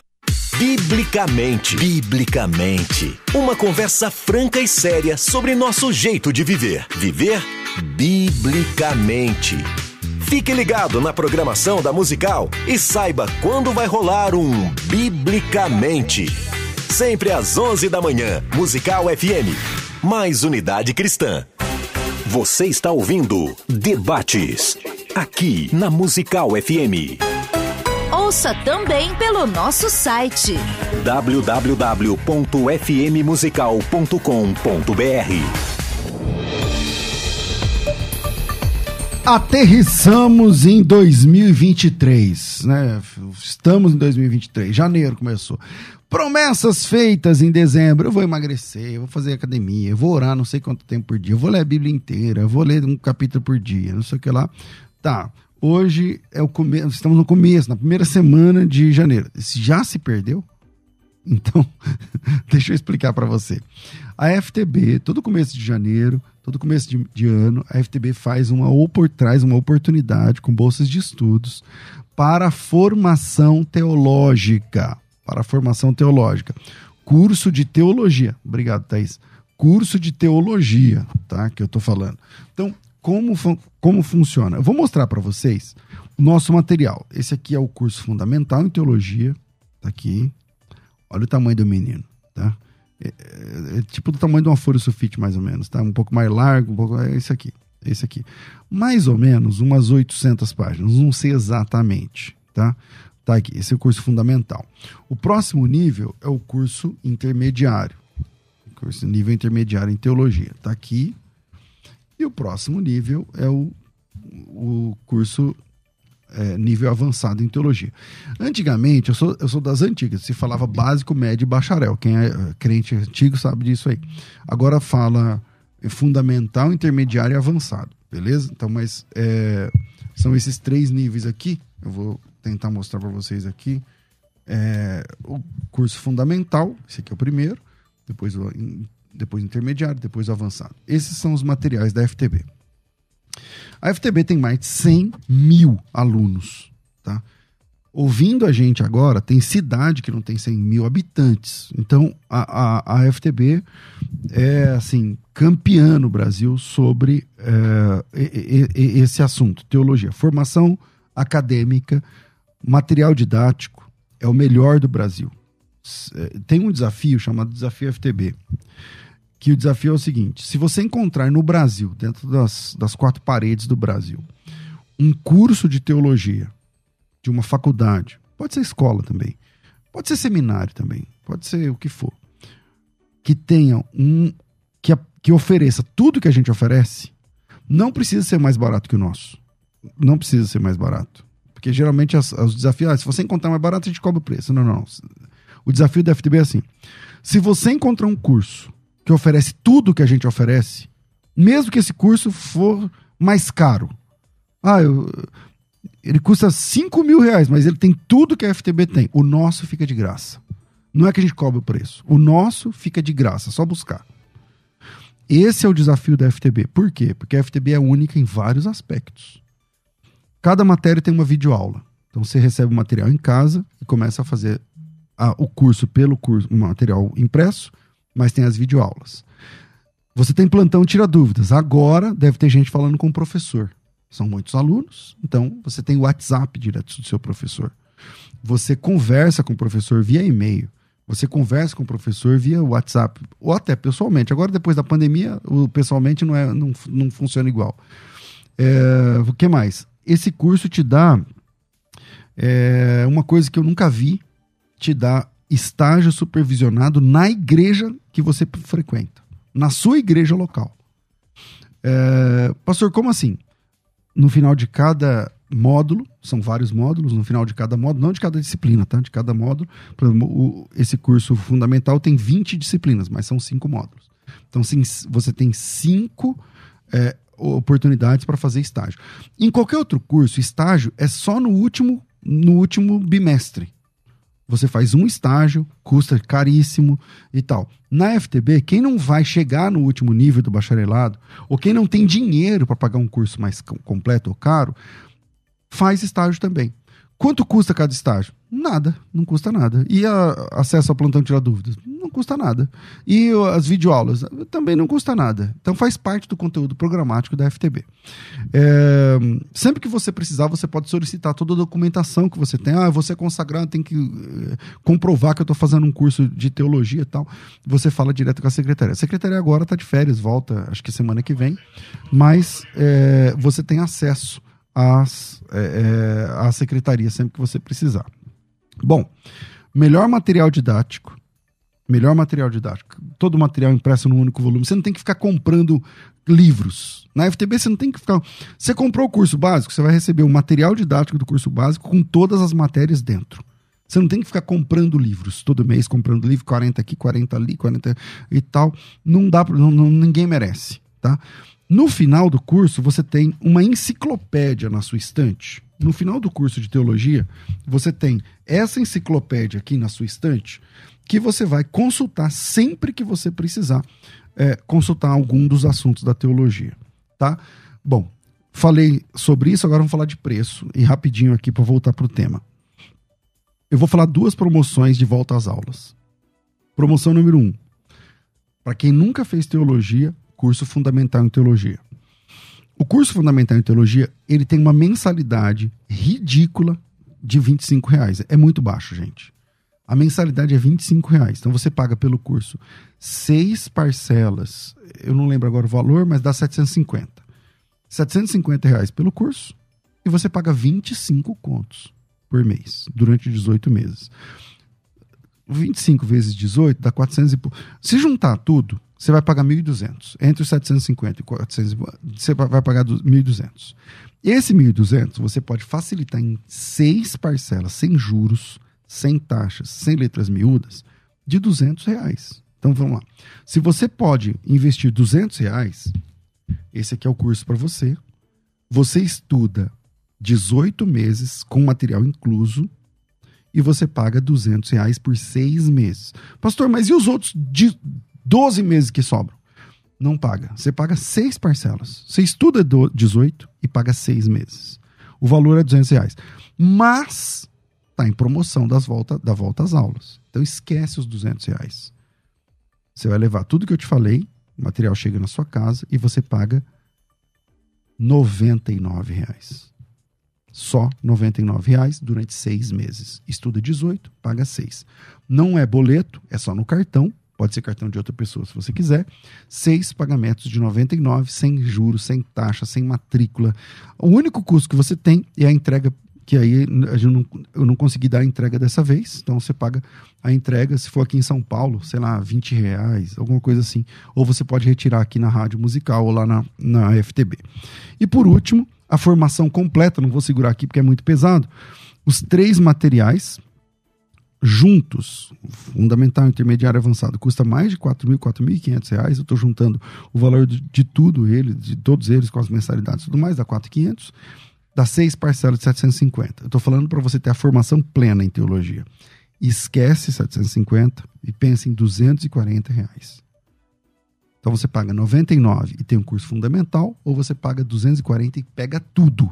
Biblicamente. Biblicamente. Uma conversa franca e séria sobre nosso jeito de viver. Viver biblicamente. Fique ligado na programação da Musical e saiba quando vai rolar um Biblicamente. Sempre às 11 da manhã, Musical FM. Mais unidade cristã. Você está ouvindo Debates. Aqui na Musical FM. Ouça também pelo nosso site www.fmmusical.com.br. Aterrissamos em 2023, né? Estamos em 2023, janeiro começou. Promessas feitas em dezembro. Eu vou emagrecer, eu vou fazer academia, eu vou orar não sei quanto tempo por dia, eu vou ler a Bíblia inteira, eu vou ler um capítulo por dia, não sei o que lá. Tá, Hoje é o começo, estamos no começo, na primeira semana de janeiro. Já se perdeu? Então, deixa eu explicar para você. A FTB, todo começo de janeiro, todo começo de, de ano, a FTB faz uma traz uma oportunidade com bolsas de estudos para formação teológica, para formação teológica. Curso de teologia. Obrigado, Thaís. Curso de teologia, tá? Que eu tô falando. Então, como, como funciona. Eu vou mostrar para vocês o nosso material. Esse aqui é o curso fundamental em teologia. Tá aqui. Olha o tamanho do menino, tá? É, é, é tipo do tamanho de uma folha sulfite, mais ou menos, tá? Um pouco mais largo, um pouco... É esse aqui, esse aqui. Mais ou menos umas 800 páginas, não sei exatamente, tá? Tá aqui, esse é o curso fundamental. O próximo nível é o curso intermediário. Curso nível intermediário em teologia. Tá aqui. E o próximo nível é o, o curso é, nível avançado em teologia. Antigamente, eu sou, eu sou das antigas, se falava básico, médio e bacharel. Quem é crente antigo sabe disso aí. Agora fala fundamental, intermediário e avançado, beleza? Então, mas é, são esses três níveis aqui. Eu vou tentar mostrar para vocês aqui. É, o curso fundamental, esse aqui é o primeiro, depois o, depois intermediário, depois avançado. Esses são os materiais da FTB. A FTB tem mais de 100 mil alunos, tá? Ouvindo a gente agora, tem cidade que não tem 100 mil habitantes. Então, a, a, a FTB é, assim, campeã no Brasil sobre é, esse assunto, teologia. Formação acadêmica, material didático, é o melhor do Brasil. É, tem um desafio chamado Desafio FTB que o desafio é o seguinte: se você encontrar no Brasil, dentro das, das quatro paredes do Brasil, um curso de teologia de uma faculdade, pode ser escola também, pode ser seminário também, pode ser o que for, que tenha um. que, que ofereça tudo que a gente oferece, não precisa ser mais barato que o nosso. Não precisa ser mais barato. Porque geralmente os desafios, ah, se você encontrar mais barato, a gente cobra o preço. Não, não. O desafio da FTB é assim: se você encontrar um curso que oferece tudo que a gente oferece, mesmo que esse curso for mais caro. Ah, eu, ele custa 5 mil reais, mas ele tem tudo que a FTB tem. O nosso fica de graça. Não é que a gente cobra o preço. O nosso fica de graça, só buscar. Esse é o desafio da FTB. Por quê? Porque a FTB é única em vários aspectos. Cada matéria tem uma videoaula. Então você recebe o material em casa e começa a fazer a, o curso pelo curso, material impresso mas tem as videoaulas. Você tem plantão tira dúvidas. Agora deve ter gente falando com o professor. São muitos alunos, então você tem o WhatsApp direto do seu professor. Você conversa com o professor via e-mail. Você conversa com o professor via WhatsApp, ou até pessoalmente. Agora, depois da pandemia, o pessoalmente não, é, não, não funciona igual. É, o que mais? Esse curso te dá é, uma coisa que eu nunca vi, te dá estágio supervisionado na igreja que você frequenta, na sua igreja local. É, pastor, como assim? No final de cada módulo, são vários módulos, no final de cada módulo, não de cada disciplina, tá? De cada módulo. Por exemplo, o, esse curso fundamental tem 20 disciplinas, mas são cinco módulos. Então, sim, você tem cinco é, oportunidades para fazer estágio. Em qualquer outro curso, estágio é só no último, no último bimestre você faz um estágio, custa caríssimo e tal. Na FTB, quem não vai chegar no último nível do bacharelado, ou quem não tem dinheiro para pagar um curso mais completo ou caro, faz estágio também. Quanto custa cada estágio? Nada, não custa nada. E a, acesso ao plantão tirar dúvidas? Não custa nada. E as videoaulas? Também não custa nada. Então faz parte do conteúdo programático da FTB. É, sempre que você precisar, você pode solicitar toda a documentação que você tem. Ah, você é consagrado, tem que eh, comprovar que eu estou fazendo um curso de teologia e tal. Você fala direto com a secretaria. A secretaria agora está de férias, volta acho que semana que vem. Mas é, você tem acesso às, é, é, à secretaria sempre que você precisar. Bom, melhor material didático. Melhor material didático. Todo material impresso num único volume. Você não tem que ficar comprando livros. Na FTB você não tem que ficar. Você comprou o curso básico, você vai receber o material didático do curso básico com todas as matérias dentro. Você não tem que ficar comprando livros todo mês, comprando livro, 40 aqui, 40 ali, 40 e tal. Não dá, não, ninguém merece, tá? No final do curso, você tem uma enciclopédia na sua estante. No final do curso de teologia, você tem essa enciclopédia aqui na sua estante que você vai consultar sempre que você precisar é, consultar algum dos assuntos da teologia, tá? Bom, falei sobre isso, agora vamos falar de preço e rapidinho aqui para voltar para o tema. Eu vou falar duas promoções de volta às aulas. Promoção número um, para quem nunca fez teologia, curso fundamental em teologia. O curso fundamental em teologia, ele tem uma mensalidade ridícula de 25 reais. É muito baixo, gente. A mensalidade é 25 reais. Então você paga pelo curso seis parcelas. Eu não lembro agora o valor, mas dá 750. 750 reais pelo curso e você paga 25 contos. por mês, durante 18 meses. 25 vezes 18 dá 400 e pouco. Se juntar tudo, você vai pagar 1.200. Entre os 750 e 400, você vai pagar 1.200. Esse 1.200 você pode facilitar em seis parcelas, sem juros, sem taxas, sem letras miúdas, de 200 reais. Então vamos lá. Se você pode investir 200 reais, esse aqui é o curso para você. Você estuda 18 meses com material incluso e você paga 200 reais por seis meses. Pastor, mas e os outros 12 meses que sobram? Não paga. Você paga seis parcelas. Você estuda 18 e paga seis meses. O valor é 200 reais. Mas está em promoção das volta, da volta às aulas. Então esquece os 200 reais. Você vai levar tudo que eu te falei, o material chega na sua casa e você paga 99 reais. Só R$ reais durante seis meses. Estuda 18, paga 6. Não é boleto, é só no cartão. Pode ser cartão de outra pessoa se você quiser. Seis pagamentos de 99, sem juros, sem taxa, sem matrícula. O único custo que você tem é a entrega que aí eu não, eu não consegui dar a entrega dessa vez, então você paga a entrega, se for aqui em São Paulo, sei lá, 20 reais, alguma coisa assim. Ou você pode retirar aqui na rádio musical ou lá na, na FTB. E por último, a formação completa, não vou segurar aqui porque é muito pesado. Os três materiais juntos, fundamental, intermediário avançado, custa mais de 4.000, 4.500 reais. Eu estou juntando o valor de, de, tudo ele, de todos eles com as mensalidades e tudo mais, dá 4.500. Dá seis parcelas de 750. Eu estou falando para você ter a formação plena em teologia. Esquece 750 e pense em 240 reais. Então você paga 99 e tem um curso fundamental, ou você paga 240 e pega tudo.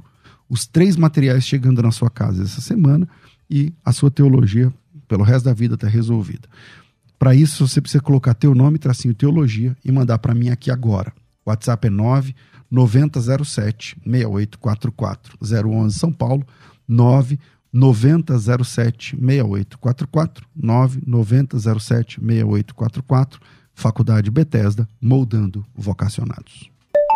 Os três materiais chegando na sua casa essa semana e a sua teologia pelo resto da vida está resolvida. Para isso, você precisa colocar teu nome, tracinho teologia e mandar para mim aqui agora. WhatsApp é 9 9007 6844 011 São Paulo 9 9007 6844 9 9007 6844 Faculdade Bethesda, moldando vocacionados.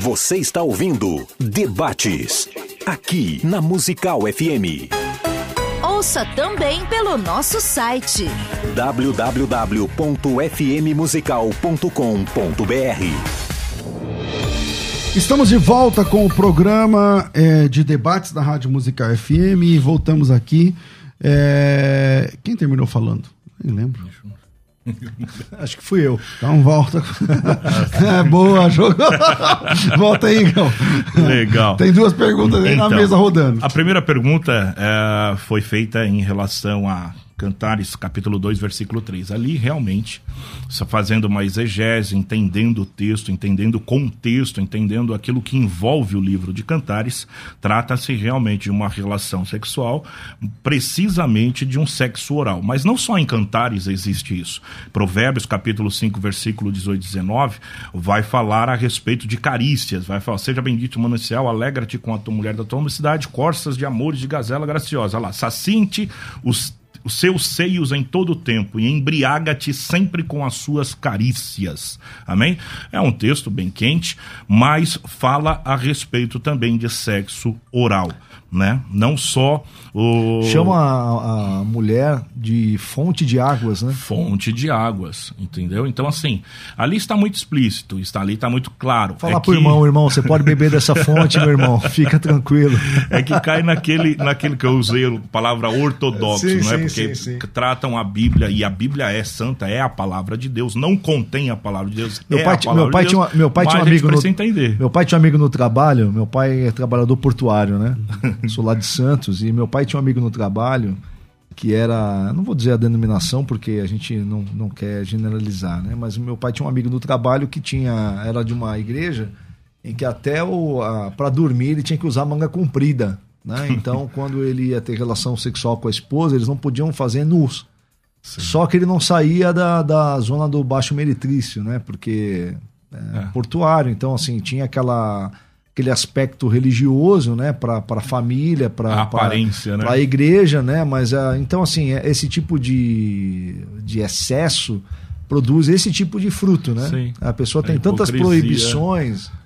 Você está ouvindo Debates aqui na Musical FM. Ouça também pelo nosso site www.fmmusical.com.br. Estamos de volta com o programa é, de debates da Rádio Musical FM e voltamos aqui. É... Quem terminou falando? Nem lembro. Acho que fui eu. Então volta. é boa, jogo. volta aí, Igão. Legal. Tem duas perguntas aí então, na mesa rodando. A primeira pergunta é, foi feita em relação a Cantares, capítulo 2, versículo 3. Ali, realmente, fazendo uma exegese, entendendo o texto, entendendo o contexto, entendendo aquilo que envolve o livro de Cantares, trata-se realmente de uma relação sexual, precisamente de um sexo oral. Mas não só em Cantares existe isso. Provérbios, capítulo 5, versículo 18 e 19, vai falar a respeito de carícias, vai falar, seja bendito manancial, alegra-te com a tua mulher da tua mocidade, corças de amores de gazela graciosa. Olha lá, sacinte os os seus seios em todo o tempo e embriaga-te sempre com as suas carícias. Amém? É um texto bem quente, mas fala a respeito também de sexo oral né? Não só o. Chama a, a, mulher de fonte de águas, né? Fonte de águas, entendeu? Então, assim, ali está muito explícito, está ali está muito claro. Fala é pro que... irmão, irmão, você pode beber dessa fonte, meu irmão, fica tranquilo. É que cai naquele, naquele que eu usei a palavra ortodoxo, sim, não é? Porque sim, sim. tratam a Bíblia, e a Bíblia é santa, é a palavra de Deus, não contém a palavra de Deus. Meu é pai, meu pai, tinha, meu pai tinha um amigo. No, entender. Meu pai tinha um amigo no trabalho, meu pai é trabalhador portuário, né? Sou lá de Santos e meu pai tinha um amigo no trabalho que era, não vou dizer a denominação porque a gente não, não quer generalizar, né? Mas meu pai tinha um amigo no trabalho que tinha, era de uma igreja em que até o para dormir ele tinha que usar manga comprida, né? Então quando ele ia ter relação sexual com a esposa eles não podiam fazer nus, Só que ele não saía da, da zona do Baixo Meretrício, né? Porque é, portuário, então assim, tinha aquela aquele aspecto religioso, né, para a família, para A aparência, né? para a igreja, né? Mas ah, então assim, é- esse tipo de, de excesso produz esse tipo de fruto, né? Sim. A pessoa A tem tantas hipocrisia. proibições, É.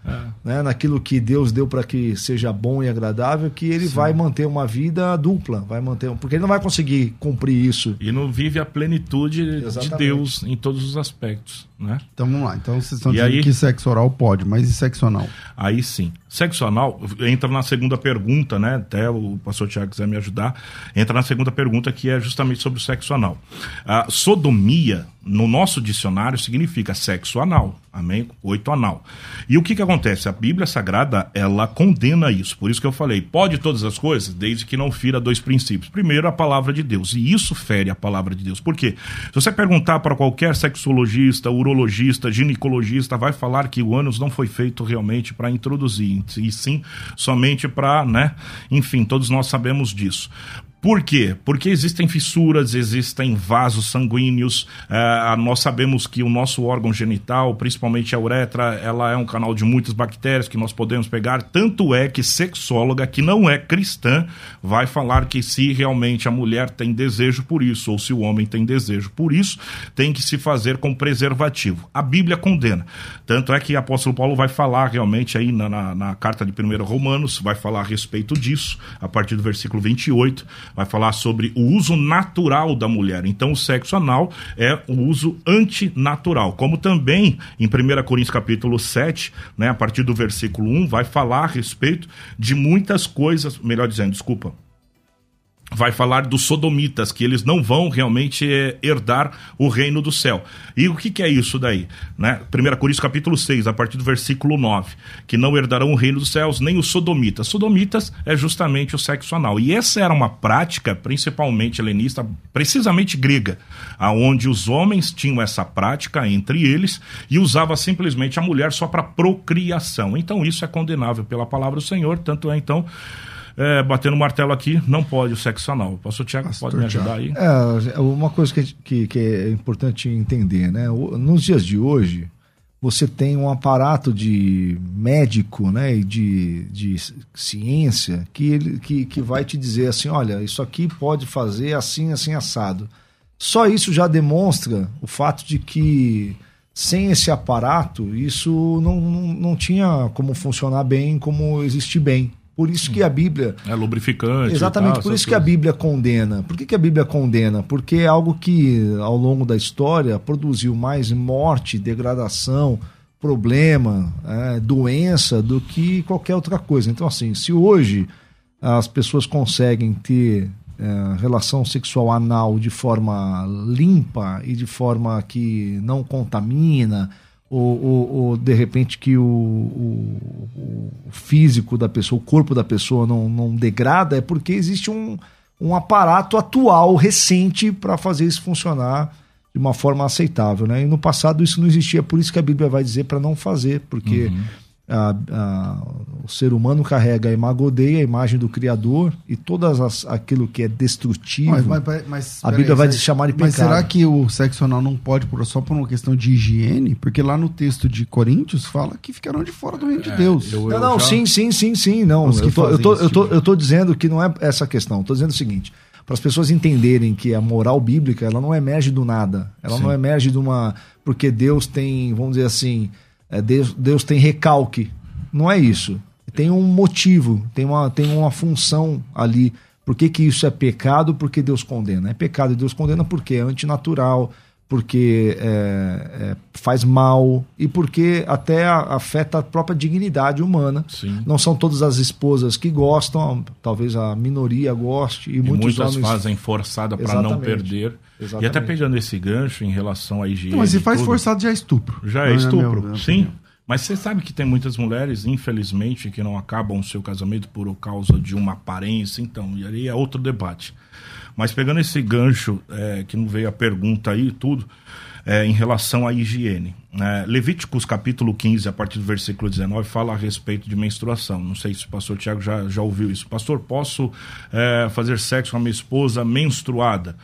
né, naquilo que Deus deu para que seja bom e agradável, que ele vai manter uma vida dupla, vai manter, porque ele não vai conseguir cumprir isso. E não vive a plenitude de Exatamente. Deus em todos os aspectos, né? Então vamos lá. Então vocês estão E dizendo aí? que sexo oral pode, mas e sexo anal? Aí sim. Sexo anal entra na segunda pergunta, né? Até o pastor Tiago quiser me ajudar. Entra na segunda pergunta, que é justamente sobre o sexo anal. A sodomia, no nosso dicionário, significa sexo anal. Amém? Oito anal. E o que, que acontece? A Bíblia Sagrada, ela condena isso. Por isso que eu falei, pode todas as coisas, desde que não fira dois princípios. Primeiro, a palavra de Deus. E isso fere a palavra de Deus. Por quê? Se você perguntar para qualquer sexologista, urologista, ginecologista, vai falar que o ânus não foi feito realmente para introduzir, e sim somente para, né? Enfim, todos nós sabemos disso. Por quê? Porque existem fissuras, existem vasos sanguíneos. eh, nós sabemos que o nosso órgão genital, principalmente a uretra, ela é um canal de muitas bactérias que nós podemos pegar. Tanto é que sexóloga que não é cristã vai falar que se realmente a mulher tem desejo por isso, ou se o homem tem desejo por isso, tem que se fazer com preservativo. A Bíblia condena. Tanto é que o apóstolo Paulo vai falar realmente aí na, na, na carta de 1 Romanos, vai falar a respeito disso, a partir do versículo 28, vai falar sobre o uso natural da mulher. Então, o sexo anal é o uso antinatural. Como também em 1 Coríntios capítulo 7, né, a partir do versículo 1, vai falar a respeito de muitas coisas, melhor dizendo, desculpa, vai falar dos sodomitas, que eles não vão realmente eh, herdar o reino do céu. E o que, que é isso daí? Né? 1 Coríntios capítulo 6, a partir do versículo 9, que não herdarão o reino dos céus, nem os sodomitas. Sodomitas é justamente o sexo anal. E essa era uma prática, principalmente helenista, precisamente grega, aonde os homens tinham essa prática entre eles e usava simplesmente a mulher só para procriação. Então isso é condenável pela palavra do Senhor, tanto é então é, batendo o martelo aqui, não pode o sexo anal. Pastor Tiago, pode me ajudar aí? É, uma coisa que, que, que é importante entender, né? Nos dias de hoje, você tem um aparato de médico, né, e de, de ciência que, ele, que, que vai te dizer assim, olha, isso aqui pode fazer assim, assim, assado. Só isso já demonstra o fato de que sem esse aparato, isso não, não, não tinha como funcionar bem, como existir bem. Por isso que a Bíblia É lubrificante. Exatamente, tal, por isso que a. Bíblia condena. Por que, que a Bíblia condena? Porque é algo que, ao longo da história, produziu mais morte, degradação, problema, é, doença do que qualquer outra coisa. Então, assim, se hoje as pessoas conseguem ter é, relação sexual anal de forma limpa e de forma que não contamina, ou, ou- ou, de repente que o, o- o físico da pessoa, o corpo da pessoa não, não degrada, é porque existe um, um aparato atual, recente, para fazer isso funcionar de uma forma aceitável. Né? E no passado isso não existia, por isso que a Bíblia vai dizer para não fazer, porque Uhum. A- a- o ser humano carrega a imagodeia, a imagem do Criador, e todas as, aquilo que é destrutivo. Mas, mas- mas- A Bíblia vai isso aí- chamar de Mas pecado. será que o sexo anal não pode por, só por uma questão de higiene? Porque lá no texto de Coríntios fala que ficarão de fora do reino de Deus. eu- Não, não, já- sim, sim, sim, sim. Não, eu tô, eu, tô, eu, tô, eu tô dizendo que não é essa a questão. Eu tô dizendo o seguinte: para as pessoas entenderem que a moral bíblica ela não emerge do nada. Ela Sim. não emerge de uma. Porque Deus tem, vamos dizer assim, é, Deus, Deus tem recalque. Não é isso. Tem um motivo, tem uma, tem uma função ali. Por que, que isso é pecado? Porque Deus condena. É pecado e Deus condena porque é antinatural, porque é, é, faz mal e porque até afeta a própria dignidade humana. Sim. Não são todas as esposas que gostam, talvez a minoria goste e, E muitos muitas homens fazem forçada para não Exatamente. perder. E Exatamente. até pegando esse gancho em relação à higiene. Não, mas se faz tudo, forçado já é estupro. Já Não é meu- estupro, minha sim. opinião. Mas você sabe que tem muitas mulheres, infelizmente, que não acabam o seu casamento por causa de uma aparência, então, e aí é outro debate. Mas pegando esse gancho, é, que não veio a pergunta aí tudo, é, em relação à higiene. É, Levíticos capítulo 15, a partir do versículo 19, fala a respeito de menstruação. Não sei se o pastor Tiago já, já ouviu isso. Pastor, posso é, fazer sexo com a minha esposa menstruada?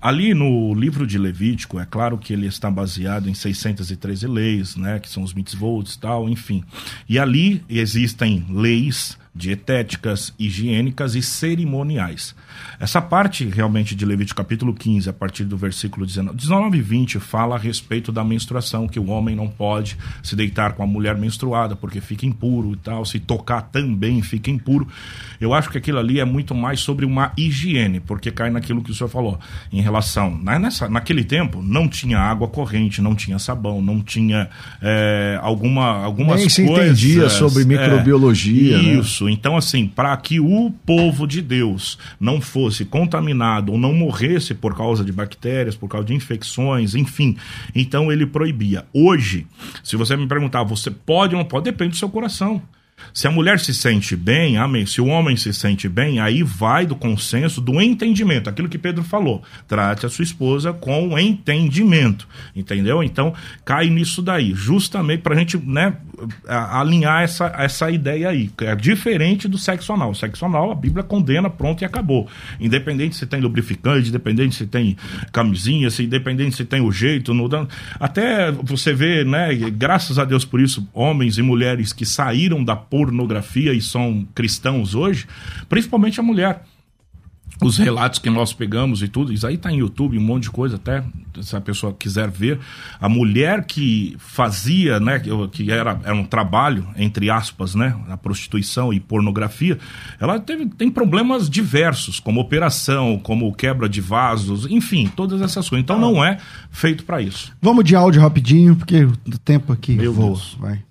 Ali no livro de Levítico, é claro que ele está baseado em 613 leis, né, que são os mitzvot e tal, enfim. E ali existem leis dietéticas, higiênicas e cerimoniais. Essa parte realmente de Levítico capítulo 15, a partir do versículo 19, 19 e 20, fala a respeito da menstruação, que o homem não pode se deitar com a mulher menstruada porque fica impuro e tal, se tocar também fica impuro. Eu acho que aquilo ali é muito mais sobre uma higiene, porque cai naquilo que o senhor falou, em relação. Né, nessa, naquele tempo não tinha água corrente, não tinha sabão, não tinha é, alguma, algumas Nem se coisas. entendia sobre microbiologia. É, né? isso. Então, assim, para que o povo de Deus não fosse contaminado ou não morresse por causa de bactérias, por causa de infecções, enfim, então ele proibia. Hoje, se você me perguntar, você pode ou não pode, depende do seu coração. Se a mulher se sente bem, amém. Se o homem se sente bem, aí vai do consenso, do entendimento. Aquilo que Pedro falou. Trate a sua esposa com entendimento. Entendeu? Então, cai nisso daí. Justamente para a gente né, alinhar essa, essa ideia aí. É diferente do sexo anal. O sexo anal, a Bíblia condena, pronto e acabou. Independente se tem lubrificante, independente se tem camisinha, se independente se tem o jeito. No... Até você vê, né? Graças a Deus por isso, homens e mulheres que saíram da pornografia e são cristãos hoje, principalmente a mulher. Os relatos que nós pegamos e tudo, isso aí tá em YouTube, um monte de coisa, até se a pessoa quiser ver. A mulher que fazia, né, que era, era um trabalho, entre aspas, né, a prostituição e pornografia, ela teve, tem problemas diversos, como operação, como quebra de vasos, enfim, todas essas coisas. Então não é feito para isso. Vamos de áudio rapidinho, porque o tempo aqui Meu voa. Deus. Vai.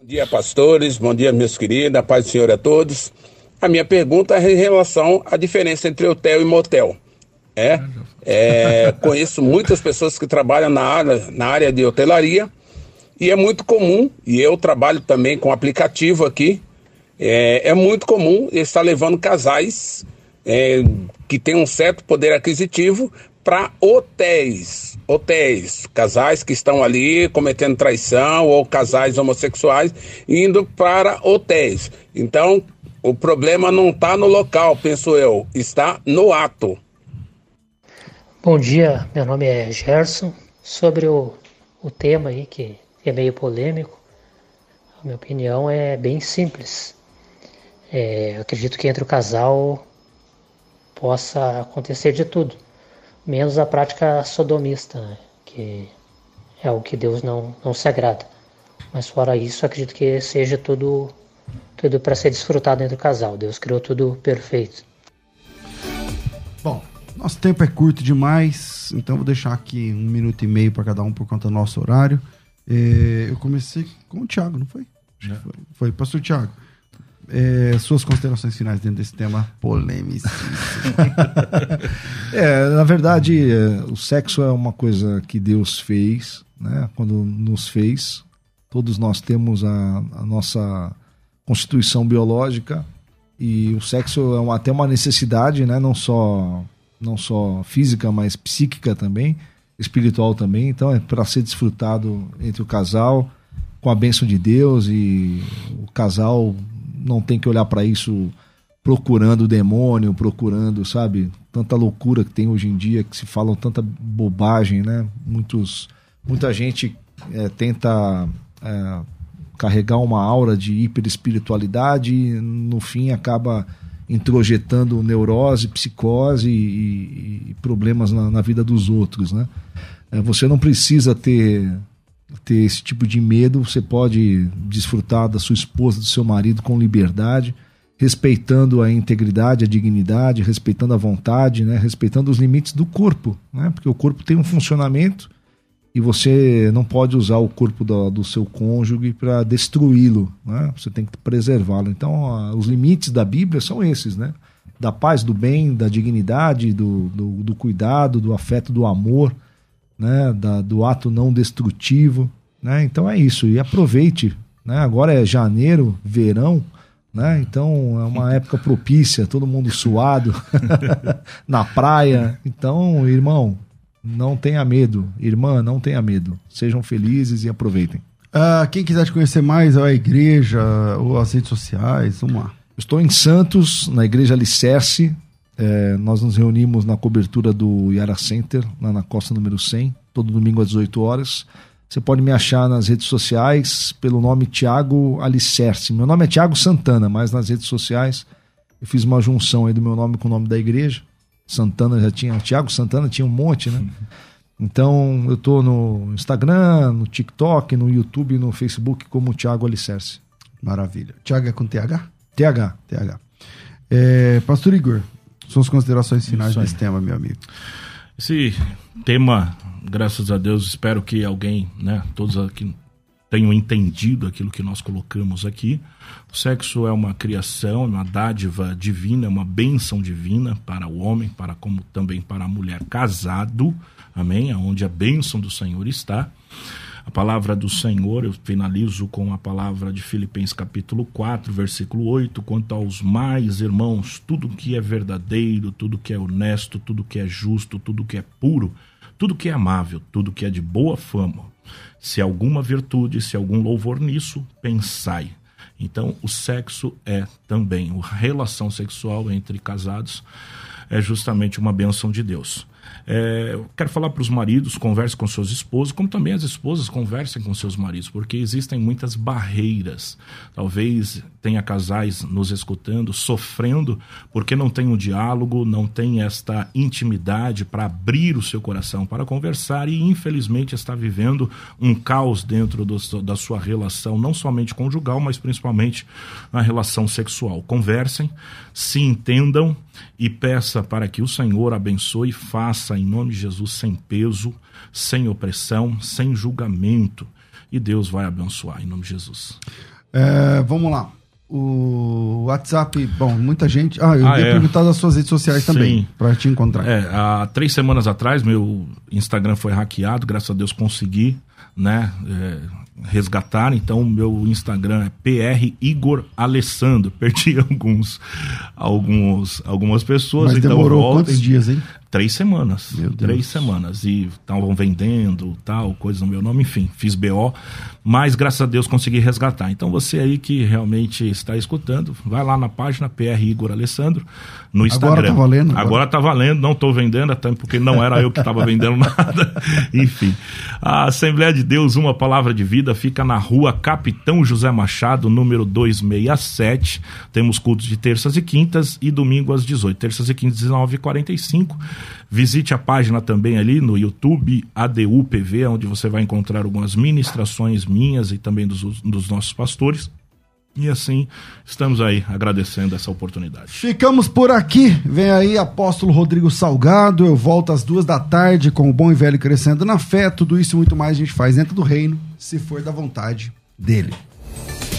Bom dia, pastores. Bom dia, meus queridos. A paz do Senhor a todos. A minha pergunta é em relação à diferença entre hotel e motel. É, é, conheço muitas pessoas que trabalham na área, na área de hotelaria e é muito comum, e eu trabalho também com aplicativo aqui, é, é muito comum estar levando casais é, que têm um certo poder aquisitivo para hotéis. Hotéis, casais que estão ali cometendo traição ou casais homossexuais indo para hotéis. Então, o problema não está no local, penso eu, está no ato. Bom dia, meu nome é Gerson. Sobre o, o tema aí, que é meio polêmico, a minha opinião é bem simples. É, acredito que entre o casal possa acontecer de tudo, menos a prática sodomista, né, que é o que Deus não, não se agrada. Mas fora isso, acredito que seja tudo, tudo para ser desfrutado entre o casal. Deus criou tudo perfeito. Bom, nosso tempo é curto demais, então vou deixar aqui um minuto e meio para cada um por conta do nosso horário. É, eu comecei com o Thiago, não foi? Acho que foi. Foi, pastor Thiago. é, suas considerações finais dentro desse tema polêmico. É, na verdade, é, o sexo é uma coisa que Deus fez, né? Quando nos fez, todos nós temos a, a nossa constituição biológica e o sexo é uma- até uma necessidade, né? Não só não só física, mas psíquica também, espiritual também. Então é para ser desfrutado entre o casal com a bênção de Deus e o casal não tem que olhar para isso procurando o demônio, procurando, sabe, tanta loucura que tem hoje em dia, que se falam tanta bobagem, né? Muitos, muita gente é, tenta é, carregar uma aura de hiperespiritualidade e no fim acaba introjetando neurose, psicose e, e- problemas na, na vida dos outros, né? É, você não precisa ter ter esse tipo de medo, você pode desfrutar da sua esposa, do seu marido com liberdade, respeitando a integridade, a dignidade, respeitando a vontade, né? respeitando os limites do corpo, né? porque o corpo tem um funcionamento e você não pode usar o corpo do, do seu cônjuge para destruí-lo, né? você tem que preservá-lo. Então, a- os limites da Bíblia são esses, né? da paz, do bem, da dignidade, do, do, do cuidado, do afeto, do amor, né, da, do ato não destrutivo, né? Então é isso. E aproveite, né? Agora é janeiro, verão, né? Então é uma época propícia, todo mundo suado na praia. Então, irmão, não tenha medo, irmã, não tenha medo. Sejam felizes e aproveitem. Ah, quem quiser te conhecer mais, a igreja ou as redes sociais, vamos lá. Estou em Santos, na Igreja Alicerce, É, nós nos reunimos na cobertura do Yara Center, lá na Costa número 100, todo domingo às 18 horas. Você pode me achar nas redes sociais pelo nome Tiago Alicerce. Meu nome é Tiago Santana, mas nas redes sociais eu fiz uma junção aí do meu nome com o nome da igreja. Santana já tinha, Tiago Santana tinha um monte, né? Então eu tô no Instagram, no TikTok, no YouTube, no Facebook como Tiago Alicerce. Maravilha. Tiago é com TH? TH. TH. É, Pastor Igor, suas considerações finais desse tema, meu amigo. Esse tema, graças a Deus, espero que alguém, né, todos aqui tenham entendido aquilo que nós colocamos aqui. O sexo é uma criação, uma dádiva divina, é uma bênção divina para o homem, para como também para a mulher casado. Amém? Onde a bênção do Senhor está. A palavra do Senhor, eu finalizo com a palavra de Filipenses capítulo 4, versículo 8, quanto aos mais irmãos, tudo que é verdadeiro, tudo que é honesto, tudo que é justo, tudo que é puro, tudo que é amável, tudo que é de boa fama, se alguma virtude, se algum louvor nisso, pensai. Então, o sexo é também, a relação sexual entre casados é justamente uma bênção de Deus. É, quero falar para os maridos, conversem com seus esposos, como também as esposas conversem com seus maridos, porque existem muitas barreiras. Talvez tenha casais nos escutando, sofrendo, porque não tem um diálogo, não tem esta intimidade para abrir o seu coração, para conversar e, infelizmente, está vivendo um caos dentro do, da sua relação, não somente conjugal, mas principalmente na relação sexual. Conversem, se entendam e peça para que o Senhor abençoe e faça em nome de Jesus sem peso, sem opressão, sem julgamento. E Deus vai abençoar em nome de Jesus. É, vamos lá. O WhatsApp, bom, muita gente. Ah, eu ah, ia é. perguntar das suas redes sociais Sim. também, para te encontrar. É, há três semanas atrás, meu Instagram foi hackeado, graças a Deus consegui, né? É, resgatar. Então, meu Instagram é PR Igor Alessandro. Perdi alguns, alguns, algumas pessoas. Mas então demorou volto. quantos dias, hein? Três semanas. Três semanas. E estavam vendendo, tal, coisas no meu nome, enfim, fiz BO. Mas graças a Deus consegui resgatar. Então você aí que realmente está escutando, vai lá na página PR Igor Alessandro, no Instagram. Agora tá valendo. Agora, agora tá valendo, não estou vendendo, até porque não era eu que estava vendendo nada. enfim. A Assembleia de Deus, uma palavra de vida, fica na rua Capitão José Machado, número 267. Temos cultos de terças e quintas e domingo às 18. Terças e quintas, 19h45. Visite a página também ali no YouTube, ADUPV, onde você vai encontrar algumas ministrações minhas e também dos, dos nossos pastores. E assim, estamos aí agradecendo essa oportunidade. Ficamos por aqui. Vem aí, apóstolo Rodrigo Salgado. Eu volto às duas da tarde com o Bom e Velho Crescendo na Fé. Tudo isso e muito mais a gente faz dentro do reino, se for da vontade dele.